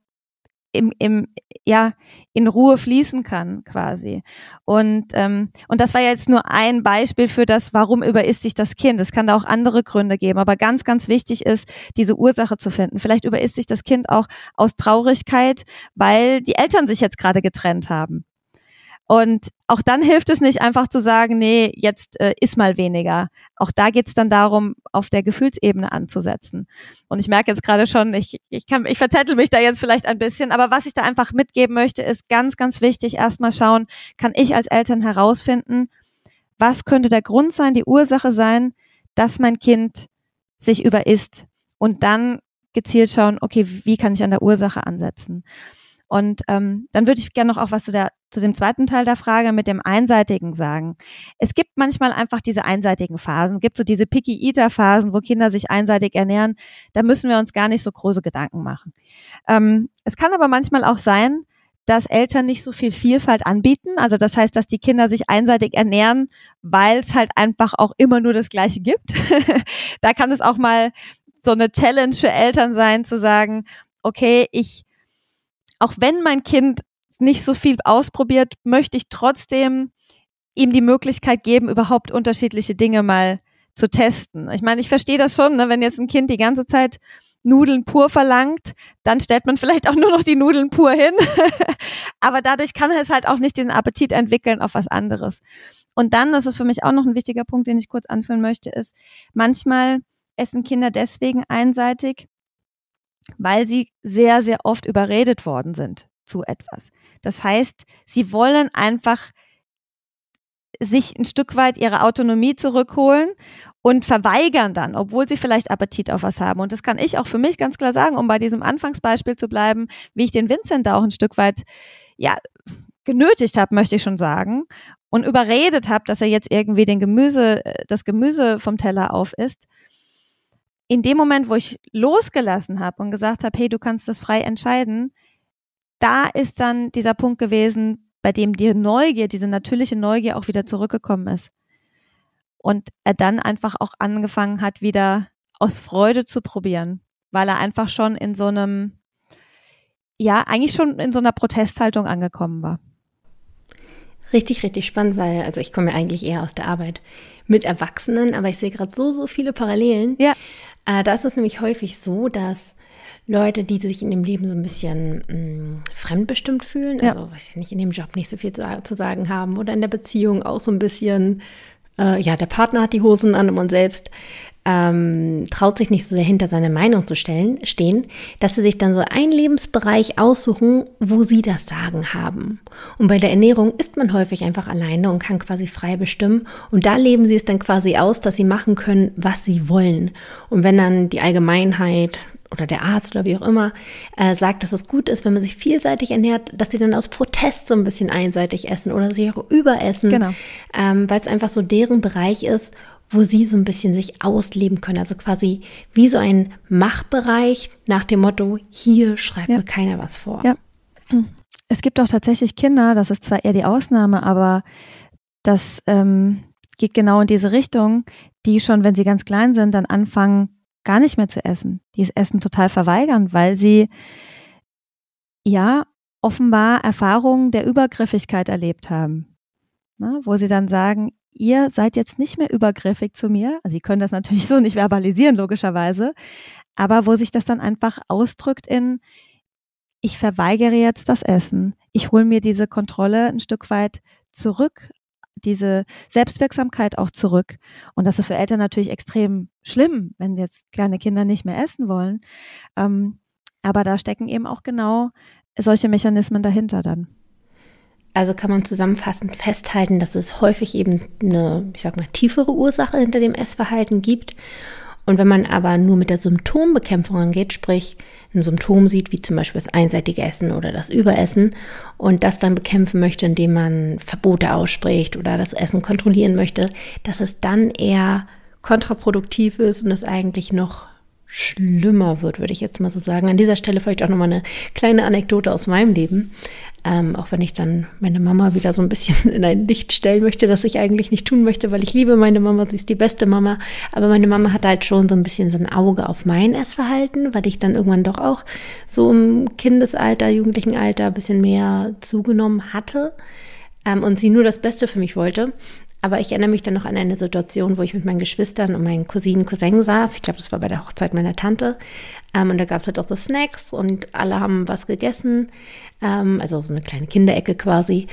im, im, ja, in Ruhe fließen kann, quasi. Und, ähm, und das war jetzt nur ein Beispiel für das, warum überisst sich das Kind. Es kann da auch andere Gründe geben. Aber ganz, ganz wichtig ist, diese Ursache zu finden. Vielleicht überisst sich das Kind auch aus Traurigkeit, weil die Eltern sich jetzt gerade getrennt haben. Und auch dann hilft es nicht einfach zu sagen, nee, jetzt äh, ist mal weniger. Auch da geht es dann darum, auf der Gefühlsebene anzusetzen. Und ich merke jetzt gerade schon, ich, ich kann, ich verzettel mich da jetzt vielleicht ein bisschen, aber was ich da einfach mitgeben möchte, ist ganz, ganz wichtig, erstmal schauen, kann ich als Eltern herausfinden, was könnte der Grund sein, die Ursache sein, dass mein Kind sich überisst. Und dann gezielt schauen, okay, wie kann ich an der Ursache ansetzen? Und ähm, dann würde ich gerne noch auch was zu, der, zu dem zweiten Teil der Frage mit dem Einseitigen sagen. Es gibt manchmal einfach diese einseitigen Phasen, es gibt so diese Picky-Eater-Phasen, wo Kinder sich einseitig ernähren. Da müssen wir uns gar nicht so große Gedanken machen. Ähm, es kann aber manchmal auch sein, dass Eltern nicht so viel Vielfalt anbieten. Also das heißt, dass die Kinder sich einseitig ernähren, weil es halt einfach auch immer nur das Gleiche gibt. da kann es auch mal so eine Challenge für Eltern sein, zu sagen, okay, ich auch wenn mein Kind nicht so viel ausprobiert, möchte ich trotzdem ihm die Möglichkeit geben, überhaupt unterschiedliche Dinge mal zu testen. Ich meine, ich verstehe das schon, ne? wenn jetzt ein Kind die ganze Zeit Nudeln pur verlangt, dann stellt man vielleicht auch nur noch die Nudeln pur hin. Aber dadurch kann es halt auch nicht diesen Appetit entwickeln auf was anderes. Und dann, das ist für mich auch noch ein wichtiger Punkt, den ich kurz anführen möchte, ist, manchmal essen Kinder deswegen einseitig, weil sie sehr, sehr oft überredet worden sind zu etwas. Das heißt, sie wollen einfach sich ein Stück weit ihre Autonomie zurückholen und verweigern dann, obwohl sie vielleicht Appetit auf was haben. Und das kann ich auch für mich ganz klar sagen, um bei diesem Anfangsbeispiel zu bleiben, wie ich den Vincent da auch ein Stück weit, ja, genötigt habe, möchte ich schon sagen, und überredet habe, dass er jetzt irgendwie den Gemüse, äh, das Gemüse vom Teller auf isst. In dem Moment, wo ich losgelassen habe und gesagt habe, hey, du kannst das frei entscheiden, da ist dann dieser Punkt gewesen, bei dem die Neugier, diese natürliche Neugier auch wieder zurückgekommen ist. Und er dann einfach auch angefangen hat, wieder aus Freude zu probieren, weil er einfach schon in so einem, ja, eigentlich schon in so einer Protesthaltung angekommen war. Richtig, richtig spannend, weil, also ich komme ja eigentlich eher aus der Arbeit mit Erwachsenen, aber ich sehe gerade so, so viele Parallelen. Ja. Äh, da ist es nämlich häufig so, dass Leute, die sich in dem Leben so ein bisschen mh, mm, fremdbestimmt fühlen, ja. also weiß ich nicht, in dem Job nicht so viel zu, zu, sagen haben oder in der Beziehung auch so ein bisschen, äh, ja, der Partner hat die Hosen an und man selbst ähm, traut sich nicht so sehr hinter seine Meinung zu stellen, stehen, dass sie sich dann so einen Lebensbereich aussuchen, wo sie das Sagen haben. Und bei der Ernährung ist man häufig einfach alleine und kann quasi frei bestimmen. Und da leben sie es dann quasi aus, dass sie machen können, was sie wollen. Und wenn dann die Allgemeinheit oder der Arzt oder wie auch immer äh, sagt, dass es gut ist, wenn man sich vielseitig ernährt, dass sie dann aus Protest so ein bisschen einseitig essen oder sich auch überessen, genau. ähm, weil es einfach so deren Bereich ist wo sie so ein bisschen sich ausleben können. Also quasi wie so ein Machbereich nach dem Motto, hier schreibt ja. mir keiner was vor. Ja. Es gibt auch tatsächlich Kinder, das ist zwar eher die Ausnahme, aber das ähm, geht genau in diese Richtung, die schon, wenn sie ganz klein sind, dann anfangen, gar nicht mehr zu essen. Die das Essen total verweigern, weil sie ja offenbar Erfahrungen der Übergriffigkeit erlebt haben. Na, wo sie dann sagen, ihr seid jetzt nicht mehr übergriffig zu mir. Also Sie können das natürlich so nicht verbalisieren, logischerweise. Aber wo sich das dann einfach ausdrückt in, ich verweigere jetzt das Essen. Ich hole mir diese Kontrolle ein Stück weit zurück, diese Selbstwirksamkeit auch zurück. Und das ist für Eltern natürlich extrem schlimm, wenn jetzt kleine Kinder nicht mehr essen wollen. Ähm, aber da stecken eben auch genau solche Mechanismen dahinter dann. Also kann man zusammenfassend festhalten, dass es häufig eben eine, ich sag mal, tiefere Ursache hinter dem Essverhalten gibt. Und wenn man aber nur mit der Symptombekämpfung angeht, sprich ein Symptom sieht, wie zum Beispiel das einseitige Essen oder das Überessen, und das dann bekämpfen möchte, indem man Verbote ausspricht oder das Essen kontrollieren möchte, dass es dann eher kontraproduktiv ist und es eigentlich noch schlimmer wird, würde ich jetzt mal so sagen. An dieser Stelle vielleicht auch nochmal eine kleine Anekdote aus meinem Leben. Ähm, auch wenn ich dann meine Mama wieder so ein bisschen in ein Licht stellen möchte, das ich eigentlich nicht tun möchte, weil ich liebe meine Mama, sie ist die beste Mama. Aber meine Mama hat halt schon so ein bisschen so ein Auge auf mein Essverhalten, weil ich dann irgendwann doch auch so im Kindesalter, jugendlichen Alter ein bisschen mehr zugenommen hatte ähm, und sie nur das Beste für mich wollte. Aber ich erinnere mich dann noch an eine Situation, wo ich mit meinen Geschwistern und meinen Cousinen, Cousin saß. Ich glaube, das war bei der Hochzeit meiner Tante. Ähm, und da gab es halt auch so Snacks und alle haben was gegessen. Ähm, also so eine kleine Kinderecke quasi.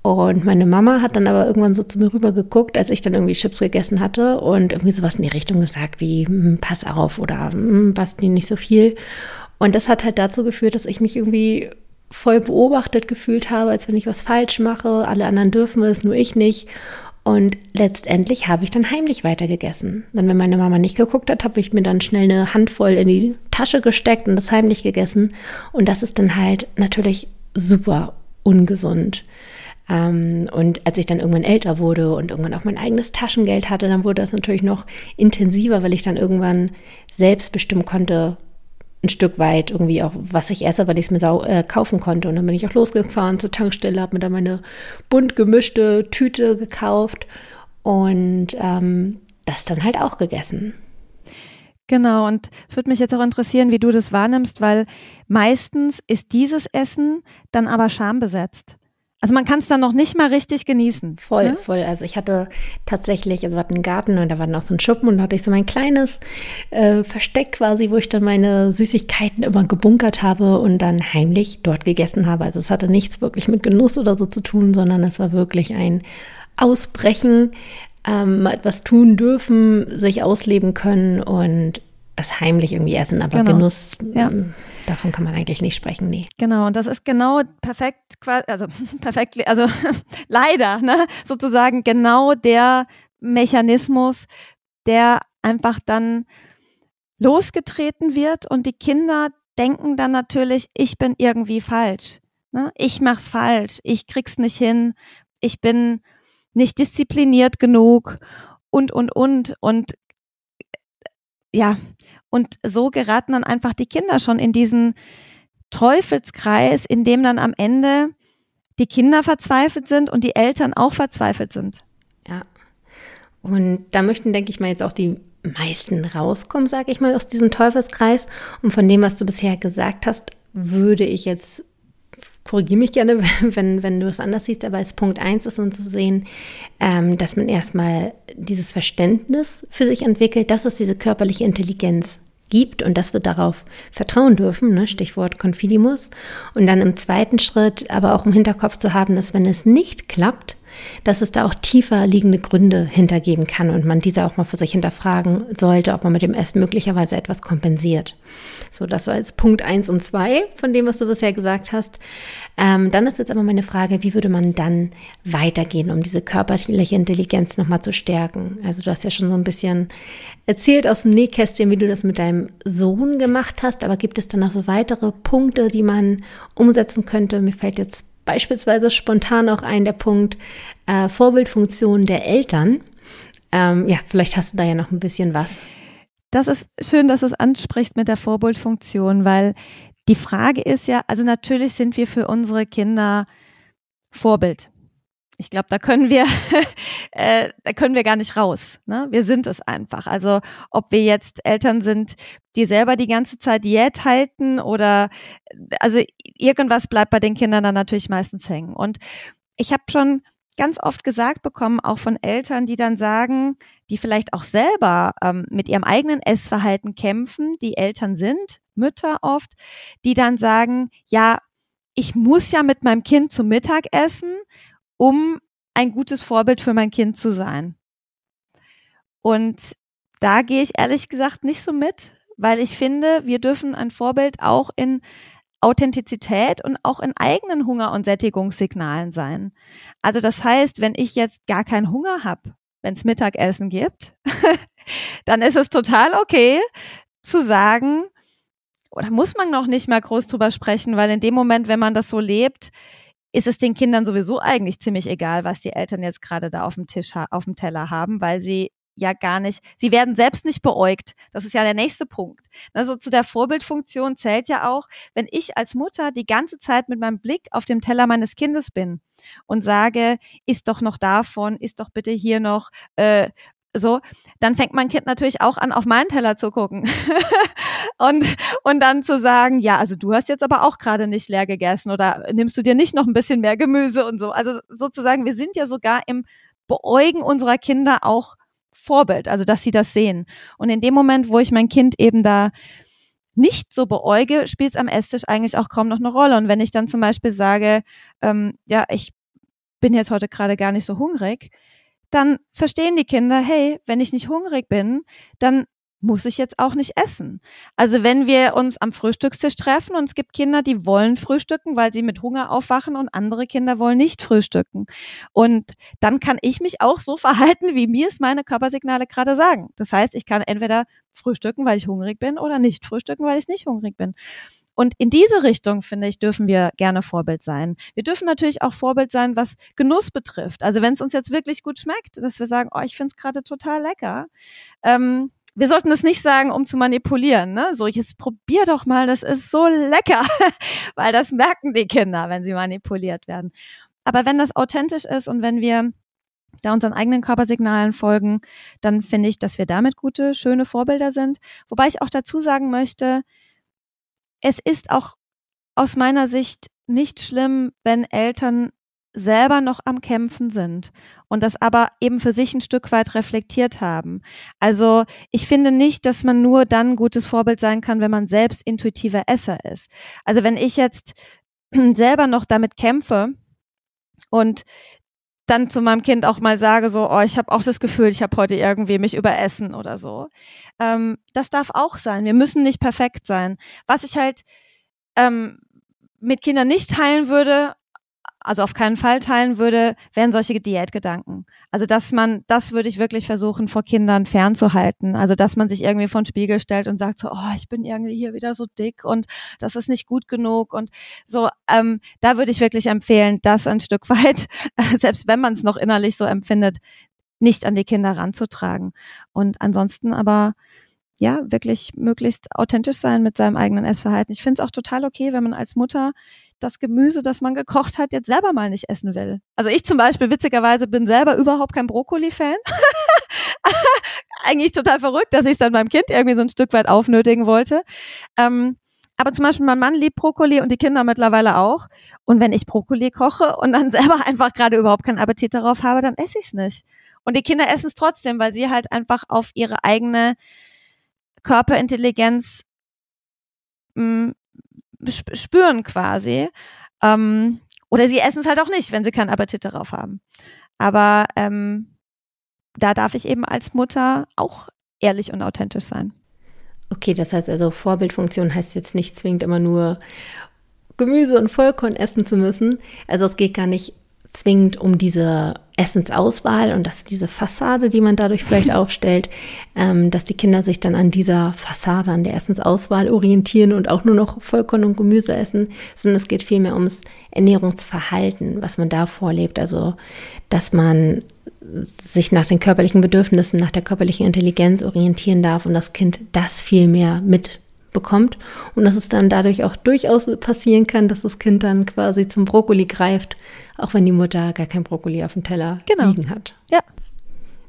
Und meine Mama hat dann aber irgendwann so zu mir rüber geguckt, als ich dann irgendwie Chips gegessen hatte und irgendwie sowas in die Richtung gesagt wie, hm, pass auf oder hm, Basti nicht so viel. Und das hat halt dazu geführt, dass ich mich irgendwie voll beobachtet gefühlt habe, als wenn ich was falsch mache. Alle anderen dürfen es, nur ich nicht. Und letztendlich habe ich dann heimlich weitergegessen. Dann, wenn meine Mama nicht geguckt hat, habe ich mir dann schnell eine Handvoll in die Tasche gesteckt und das heimlich gegessen. Und das ist dann halt natürlich super ungesund. Ähm, und als ich dann irgendwann älter wurde und irgendwann auch mein eigenes Taschengeld hatte, dann wurde das natürlich noch intensiver, weil ich dann irgendwann selbst bestimmen konnte, ein Stück weit irgendwie auch, was ich esse, weil ich es mir sau, äh, kaufen konnte. Und dann bin ich auch losgefahren zur Tankstelle, habe mir da meine bunt gemischte Tüte gekauft und ähm, das dann halt auch gegessen. Genau, und es würde mich jetzt auch interessieren, wie du das wahrnimmst, weil meistens ist dieses Essen dann aber schambesetzt. Also man kann es dann noch nicht mal richtig genießen. Voll, ne? voll. Also ich hatte tatsächlich, also wir hatten einen Garten und da war noch so ein Schuppen und da hatte ich so mein kleines äh, Versteck quasi, wo ich dann meine Süßigkeiten immer gebunkert habe und dann heimlich dort gegessen habe. Also es hatte nichts wirklich mit Genuss oder so zu tun, sondern es war wirklich ein Ausbrechen, ähm, mal etwas tun dürfen, sich ausleben können und das heimlich irgendwie essen, aber genau. Genuss, ja. Davon kann man eigentlich nicht sprechen, nee. Genau, und das ist genau perfekt, also perfekt, also leider, ne, sozusagen genau der Mechanismus, der einfach dann losgetreten wird und die Kinder denken dann natürlich, ich bin irgendwie falsch. Ne? Ich mach's falsch, ich krieg's nicht hin, ich bin nicht diszipliniert genug und, und, und. Und ja, und so geraten dann einfach die Kinder schon in diesen Teufelskreis, in dem dann am Ende die Kinder verzweifelt sind und die Eltern auch verzweifelt sind. Ja. Und da möchten, denke ich mal, jetzt auch die meisten rauskommen, sage ich mal, aus diesem Teufelskreis. Und von dem, was du bisher gesagt hast, würde ich jetzt, korrigiere mich gerne, wenn, wenn du es anders siehst, aber als Punkt eins ist, um zu sehen, ähm, dass man erstmal dieses Verständnis für sich entwickelt, dass es diese körperliche Intelligenz gibt und dass wir darauf vertrauen dürfen, ne? Stichwort Confidimus. Und dann im zweiten Schritt aber auch im Hinterkopf zu haben, dass wenn es nicht klappt, dass es da auch tiefer liegende Gründe hintergeben kann und man diese auch mal für sich hinterfragen sollte, ob man mit dem Essen möglicherweise etwas kompensiert. So, das war jetzt Punkt eins und zwei von dem, was du bisher gesagt hast. Ähm, dann ist jetzt aber meine Frage, wie würde man dann weitergehen, um diese körperliche Intelligenz nochmal zu stärken? Also du hast ja schon so ein bisschen erzählt aus dem Nähkästchen, wie du das mit deinem Sohn gemacht hast, aber gibt es dann noch so weitere Punkte, die man umsetzen könnte? Mir fällt jetzt beispielsweise spontan auch ein der Punkt äh, Vorbildfunktion der Eltern. Ähm, ja, vielleicht hast du da ja noch ein bisschen was. Das ist schön, dass du es ansprichst mit der Vorbildfunktion, weil die Frage ist ja, also natürlich sind wir für unsere Kinder Vorbild. Ich glaube, da können wir, äh, da können wir gar nicht raus. Ne? Wir sind es einfach. Also ob wir jetzt Eltern sind, die selber die ganze Zeit Diät halten oder also irgendwas bleibt bei den Kindern dann natürlich meistens hängen. Und ich habe schon ganz oft gesagt bekommen, auch von Eltern, die dann sagen, die vielleicht auch selber ähm, mit ihrem eigenen Essverhalten kämpfen, die Eltern sind, Mütter oft, die dann sagen, ja, ich muss ja mit meinem Kind zum Mittag essen um ein gutes Vorbild für mein Kind zu sein. Und da gehe ich ehrlich gesagt nicht so mit, weil ich finde, wir dürfen ein Vorbild auch in Authentizität und auch in eigenen Hunger- und Sättigungssignalen sein. Also das heißt, wenn ich jetzt gar keinen Hunger habe, wenn es Mittagessen gibt, dann ist es total okay zu sagen, oder muss man noch nicht mal groß drüber sprechen, weil in dem Moment, wenn man das so lebt, ist es den Kindern sowieso eigentlich ziemlich egal, was die Eltern jetzt gerade da auf dem Tisch, auf dem Teller haben, weil sie ja gar nicht, sie werden selbst nicht beäugt. Das ist ja der nächste Punkt. Also zu der Vorbildfunktion zählt ja auch, wenn ich als Mutter die ganze Zeit mit meinem Blick auf dem Teller meines Kindes bin und sage, isst doch noch davon, isst doch bitte hier noch, äh, so, dann fängt mein Kind natürlich auch an, auf meinen Teller zu gucken. und, und dann zu sagen, ja, also du hast jetzt aber auch gerade nicht leer gegessen oder nimmst du dir nicht noch ein bisschen mehr Gemüse und so. Also sozusagen, wir sind ja sogar im Beäugen unserer Kinder auch Vorbild, also dass sie das sehen. Und in dem Moment, wo ich mein Kind eben da nicht so beäuge, spielt es am Esstisch eigentlich auch kaum noch eine Rolle. Und wenn ich dann zum Beispiel sage, ähm, ja, ich bin jetzt heute gerade gar nicht so hungrig, dann verstehen die Kinder, hey, wenn ich nicht hungrig bin, dann muss ich jetzt auch nicht essen. Also wenn wir uns am Frühstückstisch treffen und es gibt Kinder, die wollen frühstücken, weil sie mit Hunger aufwachen und andere Kinder wollen nicht frühstücken. Und dann kann ich mich auch so verhalten, wie mir es meine Körpersignale gerade sagen. Das heißt, ich kann entweder frühstücken, weil ich hungrig bin oder nicht frühstücken, weil ich nicht hungrig bin. Und in diese Richtung, finde ich, dürfen wir gerne Vorbild sein. Wir dürfen natürlich auch Vorbild sein, was Genuss betrifft. Also wenn es uns jetzt wirklich gut schmeckt, dass wir sagen, oh, ich finde es gerade total lecker. Ähm, wir sollten das nicht sagen, um zu manipulieren. Ne? So, jetzt probier doch mal, das ist so lecker, weil das merken die Kinder, wenn sie manipuliert werden. Aber wenn das authentisch ist und wenn wir da unseren eigenen Körpersignalen folgen, dann finde ich, dass wir damit gute, schöne Vorbilder sind. Wobei ich auch dazu sagen möchte, es ist auch aus meiner Sicht nicht schlimm, wenn Eltern selber noch am Kämpfen sind und das aber eben für sich ein Stück weit reflektiert haben. Also ich finde nicht, dass man nur dann ein gutes Vorbild sein kann, wenn man selbst intuitiver Esser ist. Also wenn ich jetzt selber noch damit kämpfe und dann zu meinem Kind auch mal sage, so, oh, ich habe auch das Gefühl, ich habe heute irgendwie mich überessen oder so. Ähm, das darf auch sein. Wir müssen nicht perfekt sein. Was ich halt ähm, mit Kindern nicht teilen würde, also auf keinen Fall teilen würde, wären solche Diätgedanken. Also dass man, das würde ich wirklich versuchen, vor Kindern fernzuhalten. Also dass man sich irgendwie vor den Spiegel stellt und sagt so, oh, ich bin irgendwie hier wieder so dick und das ist nicht gut genug und so. Ähm, da würde ich wirklich empfehlen, das ein Stück weit, selbst wenn man es noch innerlich so empfindet, nicht an die Kinder ranzutragen. Und ansonsten aber ja, wirklich möglichst authentisch sein mit seinem eigenen Essverhalten. Ich finde es auch total okay, wenn man als Mutter das Gemüse, das man gekocht hat, jetzt selber mal nicht essen will. Also ich zum Beispiel, witzigerweise, bin selber überhaupt kein Brokkoli-Fan. Eigentlich total verrückt, dass ich es dann meinem Kind irgendwie so ein Stück weit aufnötigen wollte. Ähm, aber zum Beispiel mein Mann liebt Brokkoli und die Kinder mittlerweile auch. Und wenn ich Brokkoli koche und dann selber einfach gerade überhaupt keinen Appetit darauf habe, dann esse ich es nicht. Und die Kinder essen es trotzdem, weil sie halt einfach auf ihre eigene Körperintelligenz mh, mm, spüren quasi. Ähm, oder sie essen es halt auch nicht, wenn sie keinen Appetit darauf haben. Aber ähm, da darf ich eben als Mutter auch ehrlich und authentisch sein. Okay, das heißt also, Vorbildfunktion heißt jetzt nicht zwingend immer nur Gemüse und Vollkorn essen zu müssen. Also es geht gar nicht zwingend um diese Essensauswahl und dass diese Fassade, die man dadurch vielleicht aufstellt, ähm, dass die Kinder sich dann an dieser Fassade, an der Essensauswahl orientieren und auch nur noch Vollkorn und Gemüse essen, sondern es geht vielmehr ums Ernährungsverhalten, was man da vorlebt. Also, dass man sich nach den körperlichen Bedürfnissen, nach der körperlichen Intelligenz orientieren darf und das Kind das viel mehr mit bekommt und dass es dann dadurch auch durchaus passieren kann, dass das Kind dann quasi zum Brokkoli greift, auch wenn die Mutter gar kein Brokkoli auf dem Teller genau. liegen hat. Ja.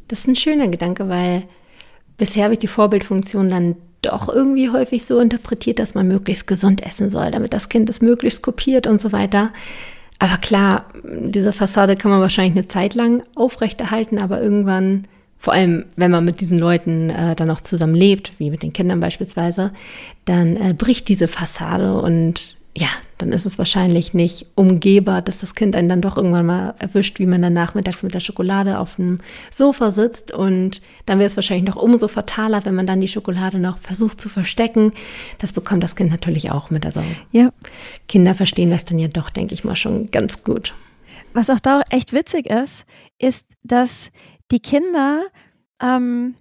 Das ist ein schöner Gedanke, weil bisher habe ich die Vorbildfunktion dann doch irgendwie häufig so interpretiert, dass man möglichst gesund essen soll, damit das Kind es möglichst kopiert und so weiter. Aber klar, diese Fassade kann man wahrscheinlich eine Zeit lang aufrechterhalten, aber irgendwann vor allem wenn man mit diesen Leuten äh, dann auch zusammen lebt, wie mit den Kindern beispielsweise, dann äh, bricht diese Fassade und ja, dann ist es wahrscheinlich nicht umgehbar, dass das Kind einen dann doch irgendwann mal erwischt, wie man dann nachmittags mit der Schokolade auf dem Sofa sitzt. Und dann wäre es wahrscheinlich noch umso fataler, wenn man dann die Schokolade noch versucht zu verstecken. Das bekommt das Kind natürlich auch mit. Also ja. Kinder verstehen das dann ja doch, denke ich mal, schon ganz gut. Was auch da echt witzig ist, ist, dass die Kinder, ähm,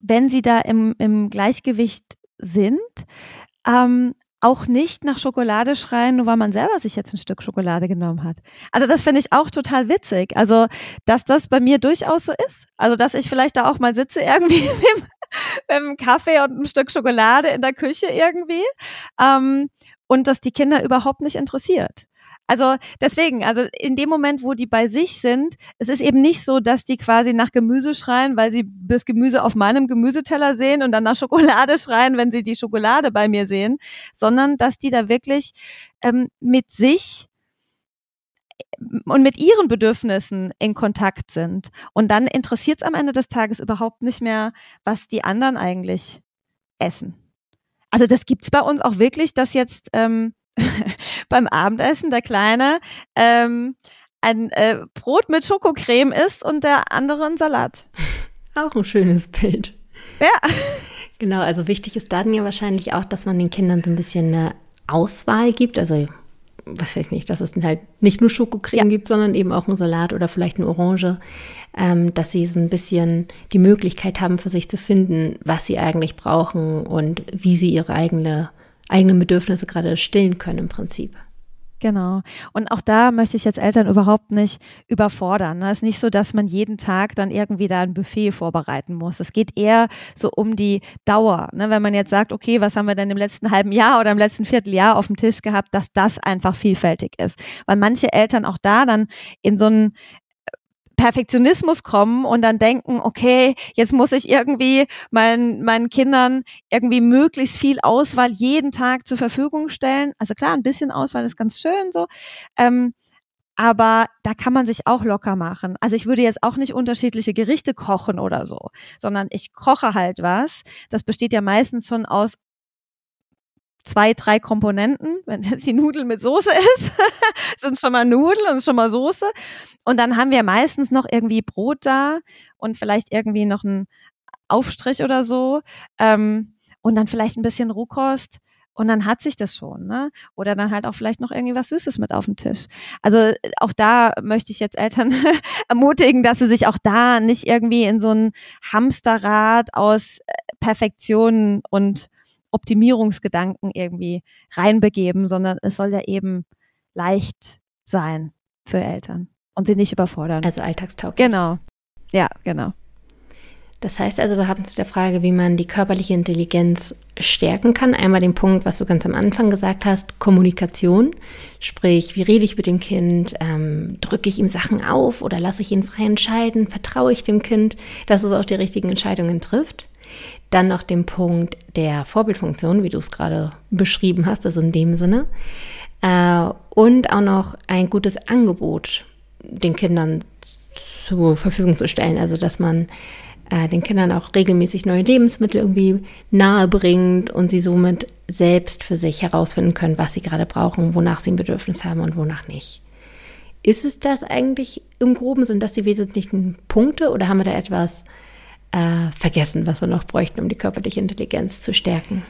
wenn sie da im, im Gleichgewicht sind, ähm, auch nicht nach Schokolade schreien, nur weil man selber sich jetzt ein Stück Schokolade genommen hat. Also das finde ich auch total witzig. Also, dass das bei mir durchaus so ist. Also, dass ich vielleicht da auch mal sitze irgendwie mit, einem Kaffee und einem Stück Schokolade in der Küche irgendwie. Ähm, und dass die Kinder überhaupt nicht interessiert. Also deswegen, also in dem Moment, wo die bei sich sind, es ist eben nicht so, dass die quasi nach Gemüse schreien, weil sie das Gemüse auf meinem Gemüseteller sehen und dann nach Schokolade schreien, wenn sie die Schokolade bei mir sehen, sondern dass die da wirklich ähm, mit sich äh, und mit ihren Bedürfnissen in Kontakt sind. Und dann interessiert es am Ende des Tages überhaupt nicht mehr, was die anderen eigentlich essen. Also das gibt's bei uns auch wirklich, dass jetzt ähm, beim Abendessen der Kleine ähm, ein äh, Brot mit Schokocreme isst und der andere einen Salat. Auch ein schönes Bild. Ja. Genau, also wichtig ist dann ja wahrscheinlich auch, dass man den Kindern so ein bisschen eine Auswahl gibt. Also, was weiß ich nicht, dass es halt nicht nur Schokocreme ja. gibt, sondern eben auch einen Salat oder vielleicht eine Orange. Ähm, dass sie so ein bisschen die Möglichkeit haben, für sich zu finden, was sie eigentlich brauchen und wie sie ihre eigene eigenen Bedürfnisse gerade stillen können im Prinzip. Genau. Und auch da möchte ich jetzt Eltern überhaupt nicht überfordern. Es ist nicht so, dass man jeden Tag dann irgendwie da ein Buffet vorbereiten muss. Es geht eher so um die Dauer. Ne? Wenn man jetzt sagt, okay, was haben wir denn im letzten halben Jahr oder im letzten Vierteljahr auf dem Tisch gehabt, dass das einfach vielfältig ist. Weil manche Eltern auch da dann in so einen Perfektionismus kommen und dann denken, okay, jetzt muss ich irgendwie meinen, meinen Kindern irgendwie möglichst viel Auswahl jeden Tag zur Verfügung stellen. Also klar, ein bisschen Auswahl ist ganz schön so. Ähm, aber da kann man sich auch locker machen. Also ich würde jetzt auch nicht unterschiedliche Gerichte kochen oder so, sondern ich koche halt was. Das besteht ja meistens schon aus zwei, drei Komponenten. Wenn es jetzt die Nudel mit Soße ist, sind schon mal Nudeln und schon mal Soße. Und dann haben wir meistens noch irgendwie Brot da und vielleicht irgendwie noch ein Aufstrich oder so. Ähm, und dann vielleicht ein bisschen Rohkost und dann hat sich das schon, ne? Oder dann halt auch vielleicht noch irgendwie was Süßes mit auf den Tisch. Also äh, auch da möchte ich jetzt Eltern ermutigen, dass sie sich auch da nicht irgendwie in so ein Hamsterrad aus äh, Perfektion und Optimierungsgedanken irgendwie reinbegeben, sondern es soll ja eben leicht sein für Eltern und sie nicht überfordern. Also alltagstauglich. Genau. Ja, genau. Das heißt also, wir haben zu der Frage, wie man die körperliche Intelligenz stärken kann. Einmal den Punkt, was du ganz am Anfang gesagt hast, Kommunikation. Sprich, wie rede ich mit dem Kind? Ähm, drücke ich ihm Sachen auf oder lasse ich ihn frei entscheiden? Vertraue ich dem Kind, dass es auch die richtigen Entscheidungen trifft? Dann noch den Punkt der Vorbildfunktion, wie du es gerade beschrieben hast, also in dem Sinne. Äh, und auch noch ein gutes Angebot den Kindern zur Verfügung zu stellen. Also, dass man äh, den Kindern auch regelmäßig neue Lebensmittel irgendwie nahe bringt und sie somit selbst für sich herausfinden können, was sie gerade brauchen, wonach sie ein Bedürfnis haben und wonach nicht. Ist es das eigentlich im Groben? Sind das die wesentlichen Punkte oder haben wir da etwas äh, vergessen, was wir noch bräuchten, um die körperliche Intelligenz zu stärken?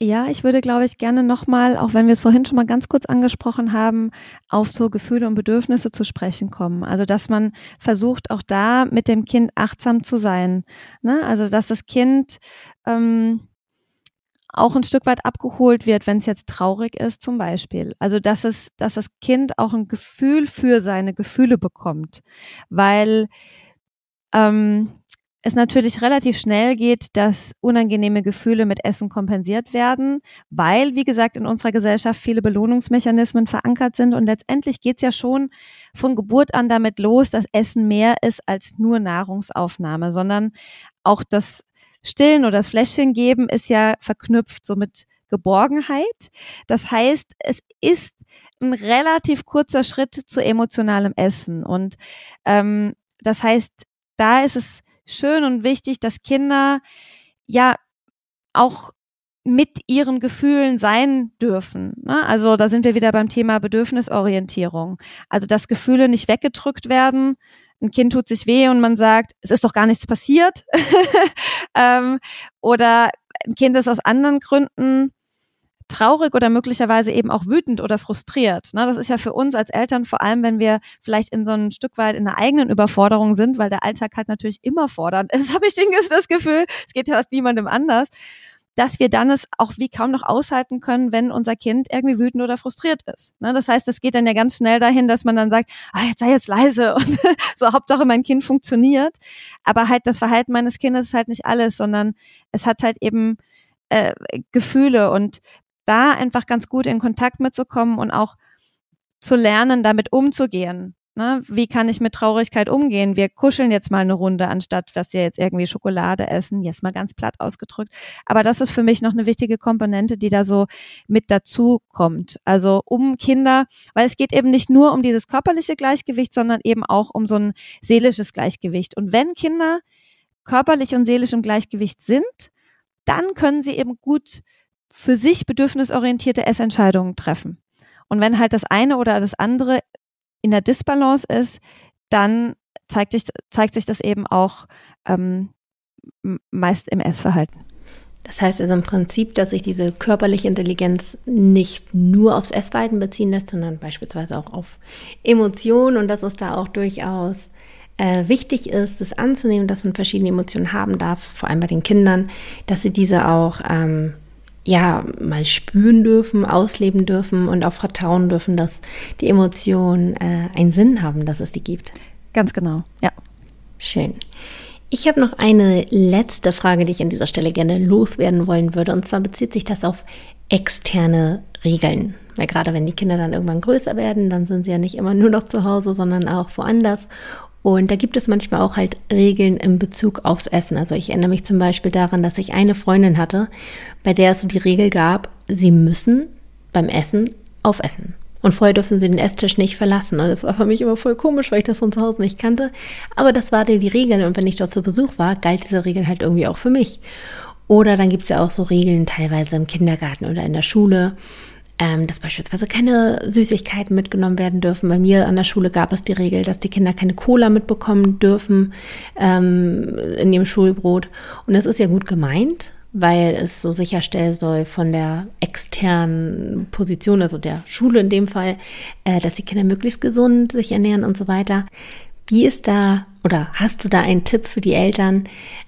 Ja, ich würde, glaube ich, gerne nochmal, auch wenn wir es vorhin schon mal ganz kurz angesprochen haben, auf so Gefühle und Bedürfnisse zu sprechen kommen. Also, dass man versucht, auch da mit dem Kind achtsam zu sein. Ne? Also, dass das Kind ähm, auch ein Stück weit abgeholt wird, wenn es jetzt traurig ist, zum Beispiel. Also, dass es, dass das Kind auch ein Gefühl für seine Gefühle bekommt. Weil ähm, es natürlich relativ schnell geht, dass unangenehme Gefühle mit Essen kompensiert werden, weil, wie gesagt, in unserer Gesellschaft viele Belohnungsmechanismen verankert sind. Und letztendlich geht es ja schon von Geburt an damit los, dass Essen mehr ist als nur Nahrungsaufnahme, sondern auch das Stillen oder das Fläschchen geben ist ja verknüpft so mit Geborgenheit. Das heißt, es ist ein relativ kurzer Schritt zu emotionalem Essen. Und ähm, das heißt, da ist es schön und wichtig, dass Kinder ja auch mit ihren Gefühlen sein dürfen. Ne? Also da sind wir wieder beim Thema Bedürfnisorientierung. Also dass Gefühle nicht weggedrückt werden. Ein Kind tut sich weh und man sagt, es ist doch gar nichts passiert. ähm, oder ein Kind ist aus anderen Gründen traurig oder möglicherweise eben auch wütend oder frustriert. Ne? Das ist ja für uns als Eltern, vor allem wenn wir vielleicht in so ein Stück weit in einer eigenen Überforderung sind, weil der Alltag halt natürlich immer fordernd ist, habe ich das Gefühl, es geht ja fast niemandem anders, dass wir dann es auch wie kaum noch aushalten können, wenn unser Kind irgendwie wütend oder frustriert ist. Ne? Das heißt, es geht dann ja ganz schnell dahin, dass man dann sagt, ah, jetzt sei jetzt leise und so Hauptsache mein Kind funktioniert. Aber halt das Verhalten meines Kindes ist halt nicht alles, sondern es hat halt eben äh, Gefühle und da einfach ganz gut in Kontakt mitzukommen und auch zu lernen, damit umzugehen. Ne? Wie kann ich mit Traurigkeit umgehen? Wir kuscheln jetzt mal eine Runde, anstatt dass wir jetzt irgendwie Schokolade essen, jetzt mal ganz platt ausgedrückt. Aber das ist für mich noch eine wichtige Komponente, die da so mit dazu kommt. Also um Kinder, weil es geht eben nicht nur um dieses körperliche Gleichgewicht, sondern eben auch um so ein seelisches Gleichgewicht. Und wenn Kinder körperlich und seelisch im Gleichgewicht sind, dann können sie eben gut für sich bedürfnisorientierte Essentscheidungen treffen. Und wenn halt das eine oder das andere in der Disbalance ist, dann zeigt sich, zeigt sich das eben auch ähm, meist im Essverhalten. Das heißt also im Prinzip, dass sich diese körperliche Intelligenz nicht nur aufs Essverhalten beziehen lässt, sondern beispielsweise auch auf Emotionen und dass es da auch durchaus äh, wichtig ist, es anzunehmen, dass man verschiedene Emotionen haben darf, vor allem bei den Kindern, dass sie diese auch ähm, ja mal spüren dürfen, ausleben dürfen und auch vertrauen dürfen, dass die Emotionen äh, einen Sinn haben, dass es die gibt. Ganz genau, ja. Schön. Ich habe noch eine letzte Frage, die ich an dieser Stelle gerne loswerden wollen würde. Und zwar bezieht sich das auf externe Regeln. Weil gerade wenn die Kinder dann irgendwann größer werden, dann sind sie ja nicht immer nur noch zu Hause, sondern auch woanders. Und da gibt es manchmal auch halt Regeln in Bezug aufs Essen. Also ich erinnere mich zum Beispiel daran, dass ich eine Freundin hatte, bei der es so die Regel gab, sie müssen beim Essen aufessen. Und vorher durften sie den Esstisch nicht verlassen. Und das war für mich immer voll komisch, weil ich das von zu Hause nicht kannte. Aber das war die Regel. Und wenn ich dort zu Besuch war, galt diese Regel halt irgendwie auch für mich. Oder dann gibt es ja auch so Regeln teilweise im Kindergarten oder in der Schule ähm, dass beispielsweise keine Süßigkeiten mitgenommen werden dürfen. Bei mir an der Schule gab es die Regel, dass die Kinder keine Cola mitbekommen dürfen ähm, in ihrem Schulbrot. Und das ist ja gut gemeint, weil es so sicherstellen soll von der externen Position, also der Schule in dem Fall, äh, dass die Kinder möglichst gesund sich ernähren und so weiter. Wie ist da oder hast du da einen Tipp für die Eltern,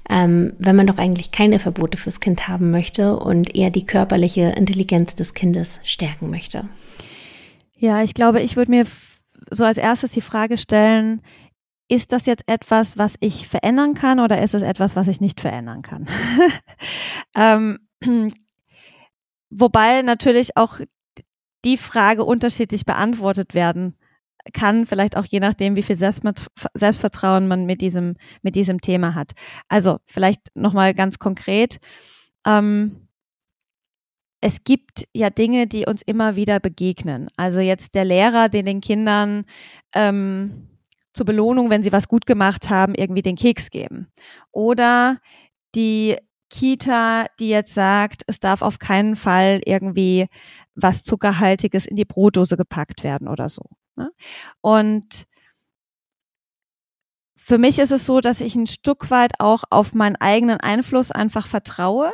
ähm, wenn man doch eigentlich keine Verbote fürs Kind haben möchte und eher die körperliche Intelligenz des Kindes stärken möchte? Ja, ich glaube, ich würde mir so als erstes die Frage stellen, ist das jetzt etwas, was ich verändern kann oder ist es etwas, was ich nicht verändern kann? ähm, wobei natürlich auch die Frage unterschiedlich beantwortet werden kann, vielleicht auch je nachdem, wie viel Selbstvertrauen man mit diesem, mit diesem Thema hat. Also vielleicht nochmal ganz konkret. Ähm, es gibt ja Dinge, die uns immer wieder begegnen. Also jetzt der Lehrer, den den Kindern ähm, zur Belohnung, wenn sie was gut gemacht haben, irgendwie den Keks geben. Oder die Kita, die jetzt sagt, es darf auf keinen Fall irgendwie was Zuckerhaltiges in die Brotdose gepackt werden oder so. Ne? Und für mich ist es so, dass ich ein Stück weit auch auf meinen eigenen Einfluss einfach vertraue.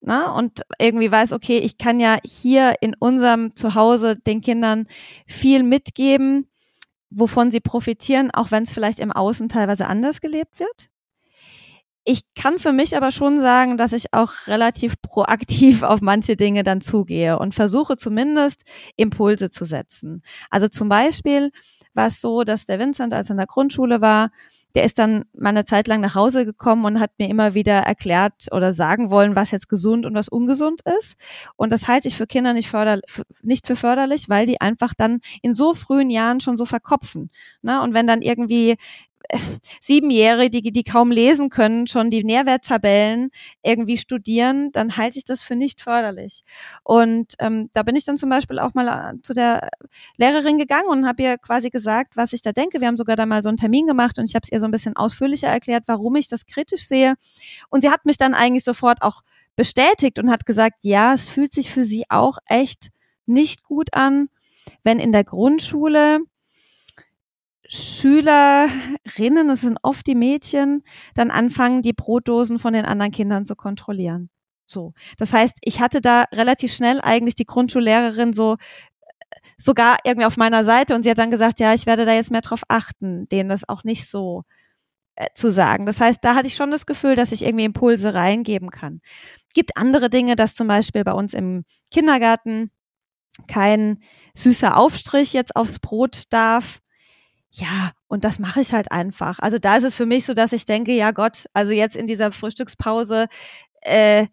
Ne? Und irgendwie weiß, okay, ich kann ja hier in unserem Zuhause den Kindern viel mitgeben, wovon sie profitieren, auch wenn es vielleicht im Außen teilweise anders gelebt wird. Ich kann für mich aber schon sagen, dass ich auch relativ proaktiv auf manche Dinge dann zugehe und versuche zumindest Impulse zu setzen. Also zum Beispiel war es so, dass der Vincent, als er in der Grundschule war, der ist dann mal eine Zeit lang nach Hause gekommen und hat mir immer wieder erklärt oder sagen wollen, was jetzt gesund und was ungesund ist. Und das halte ich für Kinder nicht, förder, nicht für förderlich, weil die einfach dann in so frühen Jahren schon so verkopfen. Ne? Und wenn dann irgendwie Siebenjährige, die, die kaum lesen können, schon die Nährwerttabellen irgendwie studieren, dann halte ich das für nicht förderlich. Und ähm, da bin ich dann zum Beispiel auch mal äh, zu der Lehrerin gegangen und habe ihr quasi gesagt, was ich da denke. Wir haben sogar da mal so einen Termin gemacht und ich habe es ihr so ein bisschen ausführlicher erklärt, warum ich das kritisch sehe. Und sie hat mich dann eigentlich sofort auch bestätigt und hat gesagt, ja, es fühlt sich für sie auch echt nicht gut an, wenn in der Grundschule Schülerinnen, das sind oft die Mädchen, dann anfangen, die Brotdosen von den anderen Kindern zu kontrollieren. So. Das heißt, ich hatte da relativ schnell eigentlich die Grundschullehrerin so sogar irgendwie auf meiner Seite und sie hat dann gesagt, ja, ich werde da jetzt mehr drauf achten, denen das auch nicht so äh, zu sagen. Das heißt, da hatte ich schon das Gefühl, dass ich irgendwie Impulse reingeben kann. Gibt andere Dinge, dass zum Beispiel bei uns im Kindergarten kein süßer Aufstrich jetzt aufs Brot darf ja, und das mache ich halt einfach. Also da ist es für mich so, dass ich denke, ja Gott, also jetzt in dieser Frühstückspause, äh,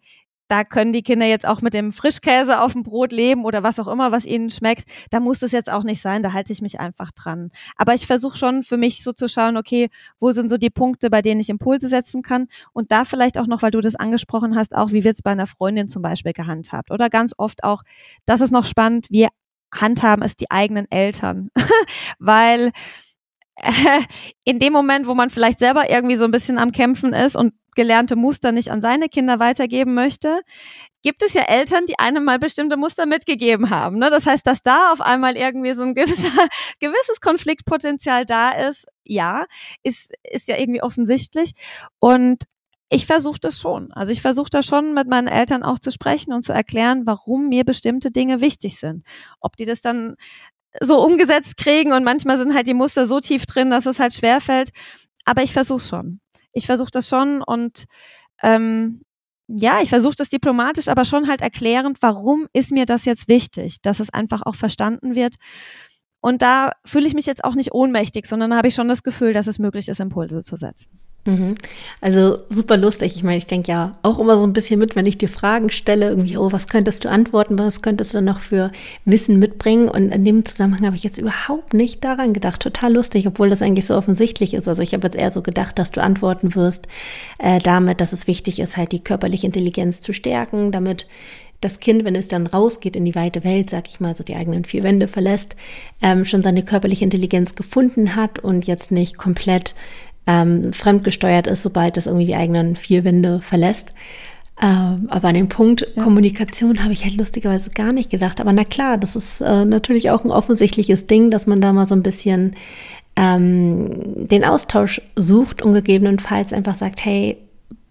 da können die Kinder jetzt auch mit dem Frischkäse auf dem Brot leben oder was auch immer, was ihnen schmeckt. Da muss es jetzt auch nicht sein, da halte ich mich einfach dran. Aber ich versuche schon für mich so zu schauen, okay, wo sind so die Punkte, bei denen ich Impulse setzen kann und da vielleicht auch noch, weil du das angesprochen hast, auch wie wird es bei einer Freundin zum Beispiel gehandhabt oder ganz oft auch, das ist noch spannend, wir handhaben es die eigenen Eltern, weil in dem Moment, wo man vielleicht selber irgendwie so ein bisschen am Kämpfen ist und gelernte Muster nicht an seine Kinder weitergeben möchte, gibt es ja Eltern, die einem mal bestimmte Muster mitgegeben haben. Ne? Das heißt, dass da auf einmal irgendwie so ein gewisser, gewisses Konfliktpotenzial da ist, ja, ist, ist ja irgendwie offensichtlich. Und ich versuche das schon. Also ich versuche da schon mit meinen Eltern auch zu sprechen und zu erklären, warum mir bestimmte Dinge wichtig sind. Ob die das dann so umgesetzt kriegen und manchmal sind halt die Muster so tief drin, dass es halt schwerfällt. Aber ich versuche schon. Ich versuche das schon und ähm, ja, ich versuche das diplomatisch, aber schon halt erklärend, warum ist mir das jetzt wichtig, dass es einfach auch verstanden wird. Und da fühle ich mich jetzt auch nicht ohnmächtig, sondern habe ich schon das Gefühl, dass es möglich ist, Impulse zu setzen. Mhm. Also super lustig. Ich meine, ich denke ja auch immer so ein bisschen mit, wenn ich dir Fragen stelle, irgendwie, oh, was könntest du antworten, was könntest du noch für Wissen mitbringen? Und in dem Zusammenhang habe ich jetzt überhaupt nicht daran gedacht. Total lustig, obwohl das eigentlich so offensichtlich ist. Also ich habe jetzt eher so gedacht, dass du antworten wirst äh, damit, dass es wichtig ist, halt die körperliche Intelligenz zu stärken, damit das Kind, wenn es dann rausgeht in die weite Welt, sag ich mal, so die eigenen vier Wände verlässt, ähm, schon seine körperliche Intelligenz gefunden hat und jetzt nicht komplett ähm, fremdgesteuert ist, sobald das irgendwie die eigenen vier Wände verlässt. Ähm, aber an dem Punkt ja. Kommunikation habe ich halt lustigerweise gar nicht gedacht. Aber na klar, das ist äh, natürlich auch ein offensichtliches Ding, dass man da mal so ein bisschen ähm, den Austausch sucht und gegebenenfalls einfach sagt, hey,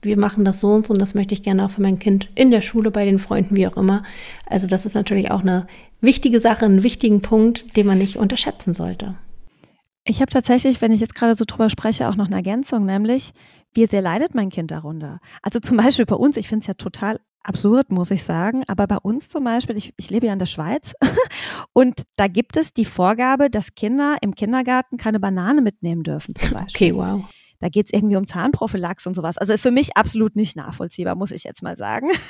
wir machen das so und so und das möchte ich gerne auch für mein Kind in der Schule, bei den Freunden, wie auch immer. Also das ist natürlich auch eine wichtige Sache, einen wichtigen Punkt, den man nicht unterschätzen sollte. Ich habe tatsächlich, wenn ich jetzt gerade so drüber spreche, auch noch eine Ergänzung, nämlich, wie sehr leidet mein Kind darunter? Also zum Beispiel bei uns, ich finde es ja total absurd, muss ich sagen, aber bei uns zum Beispiel, ich, ich lebe ja in der Schweiz und da gibt es die Vorgabe, dass Kinder im Kindergarten keine Banane mitnehmen dürfen zum Beispiel. Okay, wow. Da geht es irgendwie um Zahnprophylax und sowas. Also für mich absolut nicht nachvollziehbar, muss ich jetzt mal sagen.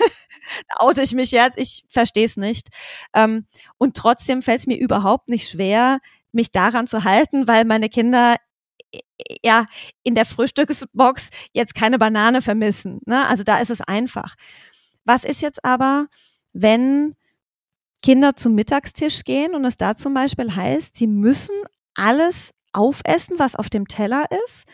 da oute ich mich jetzt, ich verstehe es nicht. Ähm, und trotzdem fällt es mir überhaupt nicht schwer, mich daran zu halten, weil meine Kinder ja in der Frühstücksbox jetzt keine Banane vermissen. Ne? Also da ist es einfach. Was ist jetzt aber, wenn Kinder zum Mittagstisch gehen und es da zum Beispiel heißt, sie müssen alles aufessen, was auf dem Teller ist,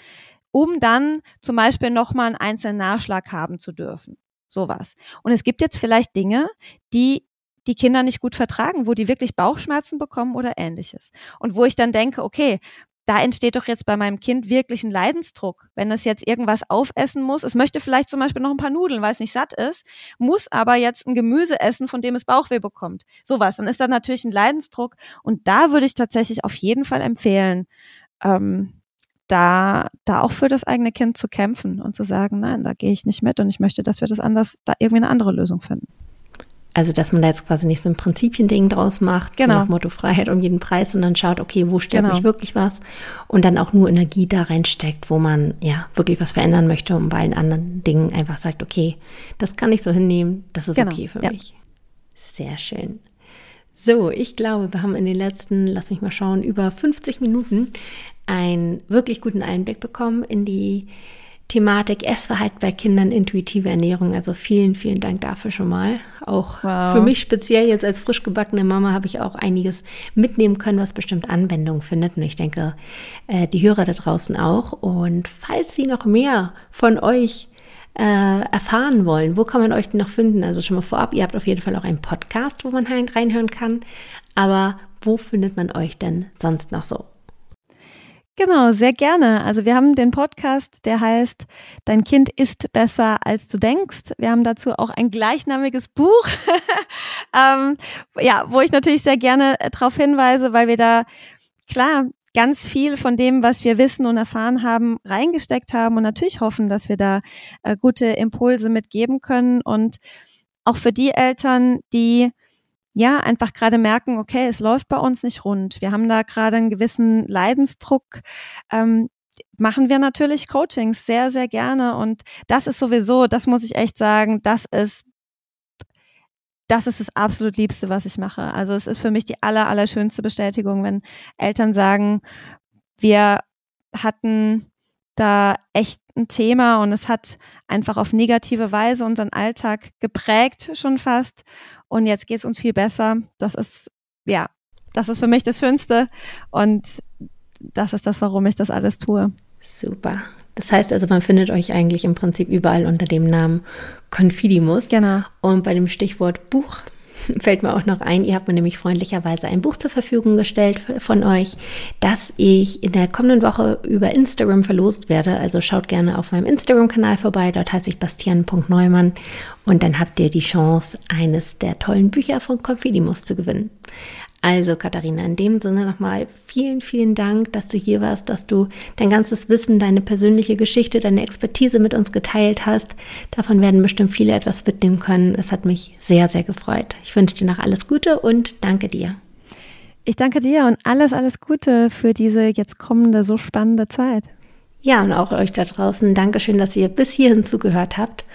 um dann zum Beispiel nochmal einen einzelnen Nachschlag haben zu dürfen. Sowas. Und es gibt jetzt vielleicht Dinge, die die Kinder nicht gut vertragen, wo die wirklich Bauchschmerzen bekommen oder ähnliches. Und wo ich dann denke, okay, da entsteht doch jetzt bei meinem Kind wirklich ein Leidensdruck, wenn es jetzt irgendwas aufessen muss. Es möchte vielleicht zum Beispiel noch ein paar Nudeln, weil es nicht satt ist, muss aber jetzt ein Gemüse essen, von dem es Bauchweh bekommt. Sowas. Dann ist da natürlich ein Leidensdruck. Und da würde ich tatsächlich auf jeden Fall empfehlen, ähm, da, da auch für das eigene Kind zu kämpfen und zu sagen, nein, da gehe ich nicht mit und ich möchte, dass wir das anders, da irgendwie eine andere Lösung finden. Also, dass man da jetzt quasi nicht so ein Prinzipiending draus macht, genau. so nach Motto Freiheit um jeden Preis, sondern schaut, okay, wo stört genau. mich wirklich was und dann auch nur Energie da reinsteckt, wo man ja wirklich was verändern möchte und bei allen anderen Dingen einfach sagt, okay, das kann ich so hinnehmen, das ist genau. okay für ja. mich. Sehr schön. So, ich glaube, wir haben in den letzten, lass mich mal schauen, über 50 Minuten einen wirklich guten Einblick bekommen in die Thematik Essverhalten bei Kindern, intuitive Ernährung. Also vielen, vielen Dank dafür schon mal. Auch wow. für mich speziell jetzt als frisch gebackene Mama habe ich auch einiges mitnehmen können, was bestimmt Anwendung findet. Und ich denke, äh, die Hörer da draußen auch. Und falls Sie noch mehr von euch äh, erfahren wollen, wo kann man euch denn noch finden? Also schon mal vorab, ihr habt auf jeden Fall auch einen Podcast, wo man reinhören kann. Aber wo findet man euch denn sonst noch so? Genau, sehr gerne. Also wir haben den Podcast, der heißt Dein Kind ist besser als du denkst. Wir haben dazu auch ein gleichnamiges Buch, ähm, ja, wo ich natürlich sehr gerne äh, darauf hinweise, weil wir da klar ganz viel von dem, was wir wissen und erfahren haben, reingesteckt haben und natürlich hoffen, dass wir da äh, gute Impulse mitgeben können und auch für die Eltern, die ja, einfach gerade merken, okay, es läuft bei uns nicht rund. Wir haben da gerade einen gewissen Leidensdruck. Ähm, machen wir natürlich Coachings sehr, sehr gerne. Und das ist sowieso, das muss ich echt sagen, das ist das ist das absolut Liebste, was ich mache. Also es ist für mich die aller, aller schönste Bestätigung, wenn Eltern sagen, wir hatten da echt ein Thema und es hat einfach auf negative Weise unseren Alltag geprägt schon fast und jetzt geht es uns viel besser. Das ist, ja, das ist für mich das Schönste und das ist das, warum ich das alles tue. Super. Das heißt also, man findet euch eigentlich im Prinzip überall unter dem Namen Confidimus. Genau. Und bei dem Stichwort Buch fällt mir auch noch ein, ihr habt mir nämlich freundlicherweise ein Buch zur Verfügung gestellt von euch, das ich in der kommenden Woche über Instagram verlost werde. Also schaut gerne auf meinem Instagram-Kanal vorbei, dort heiße ich bastian.neumann und dann habt ihr die Chance, eines der tollen Bücher von Confidimus zu gewinnen. Also Katharina, in dem Sinne nochmal vielen, vielen Dank, dass du hier warst, dass du dein ganzes Wissen, deine persönliche Geschichte, deine Expertise mit uns geteilt hast. Davon werden bestimmt viele etwas mitnehmen können. Es hat mich sehr, sehr gefreut. Ich wünsche dir noch alles Gute und danke dir. Ich danke dir und alles, alles Gute für diese jetzt kommende, so spannende Zeit. Ja, und auch euch da draußen. Dankeschön, dass ihr bis hierhin zugehört habt.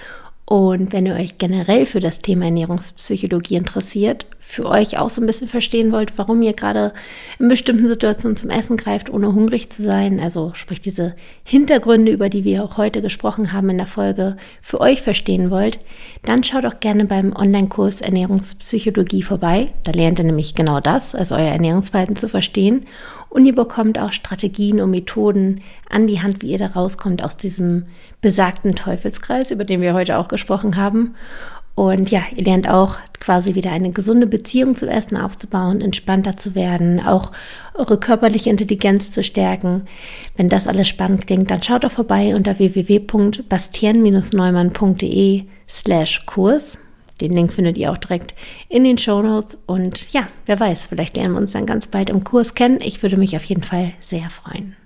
Und wenn ihr euch generell für das Thema Ernährungspsychologie interessiert, für euch auch so ein bisschen verstehen wollt, warum ihr gerade in bestimmten Situationen zum Essen greift, ohne hungrig zu sein, also sprich diese Hintergründe, über die wir auch heute gesprochen haben in der Folge, für euch verstehen wollt, dann schaut auch gerne beim Online-Kurs Ernährungspsychologie vorbei. Da lernt ihr nämlich genau das, also euer Ernährungsverhalten zu verstehen. Und ihr bekommt auch Strategien und Methoden an die Hand, wie ihr da rauskommt aus diesem besagten Teufelskreis, über den wir heute auch gesprochen haben. Und ja, ihr lernt auch quasi wieder eine gesunde Beziehung zum Essen aufzubauen, entspannter zu werden, auch eure körperliche Intelligenz zu stärken. Wenn das alles spannend klingt, dann schaut doch vorbei unter www.bastien-neumann.de slash Kurs. Den Link findet ihr auch direkt in den Show Notes. Und ja, wer weiß, vielleicht lernen wir uns dann ganz bald im Kurs kennen. Ich würde mich auf jeden Fall sehr freuen.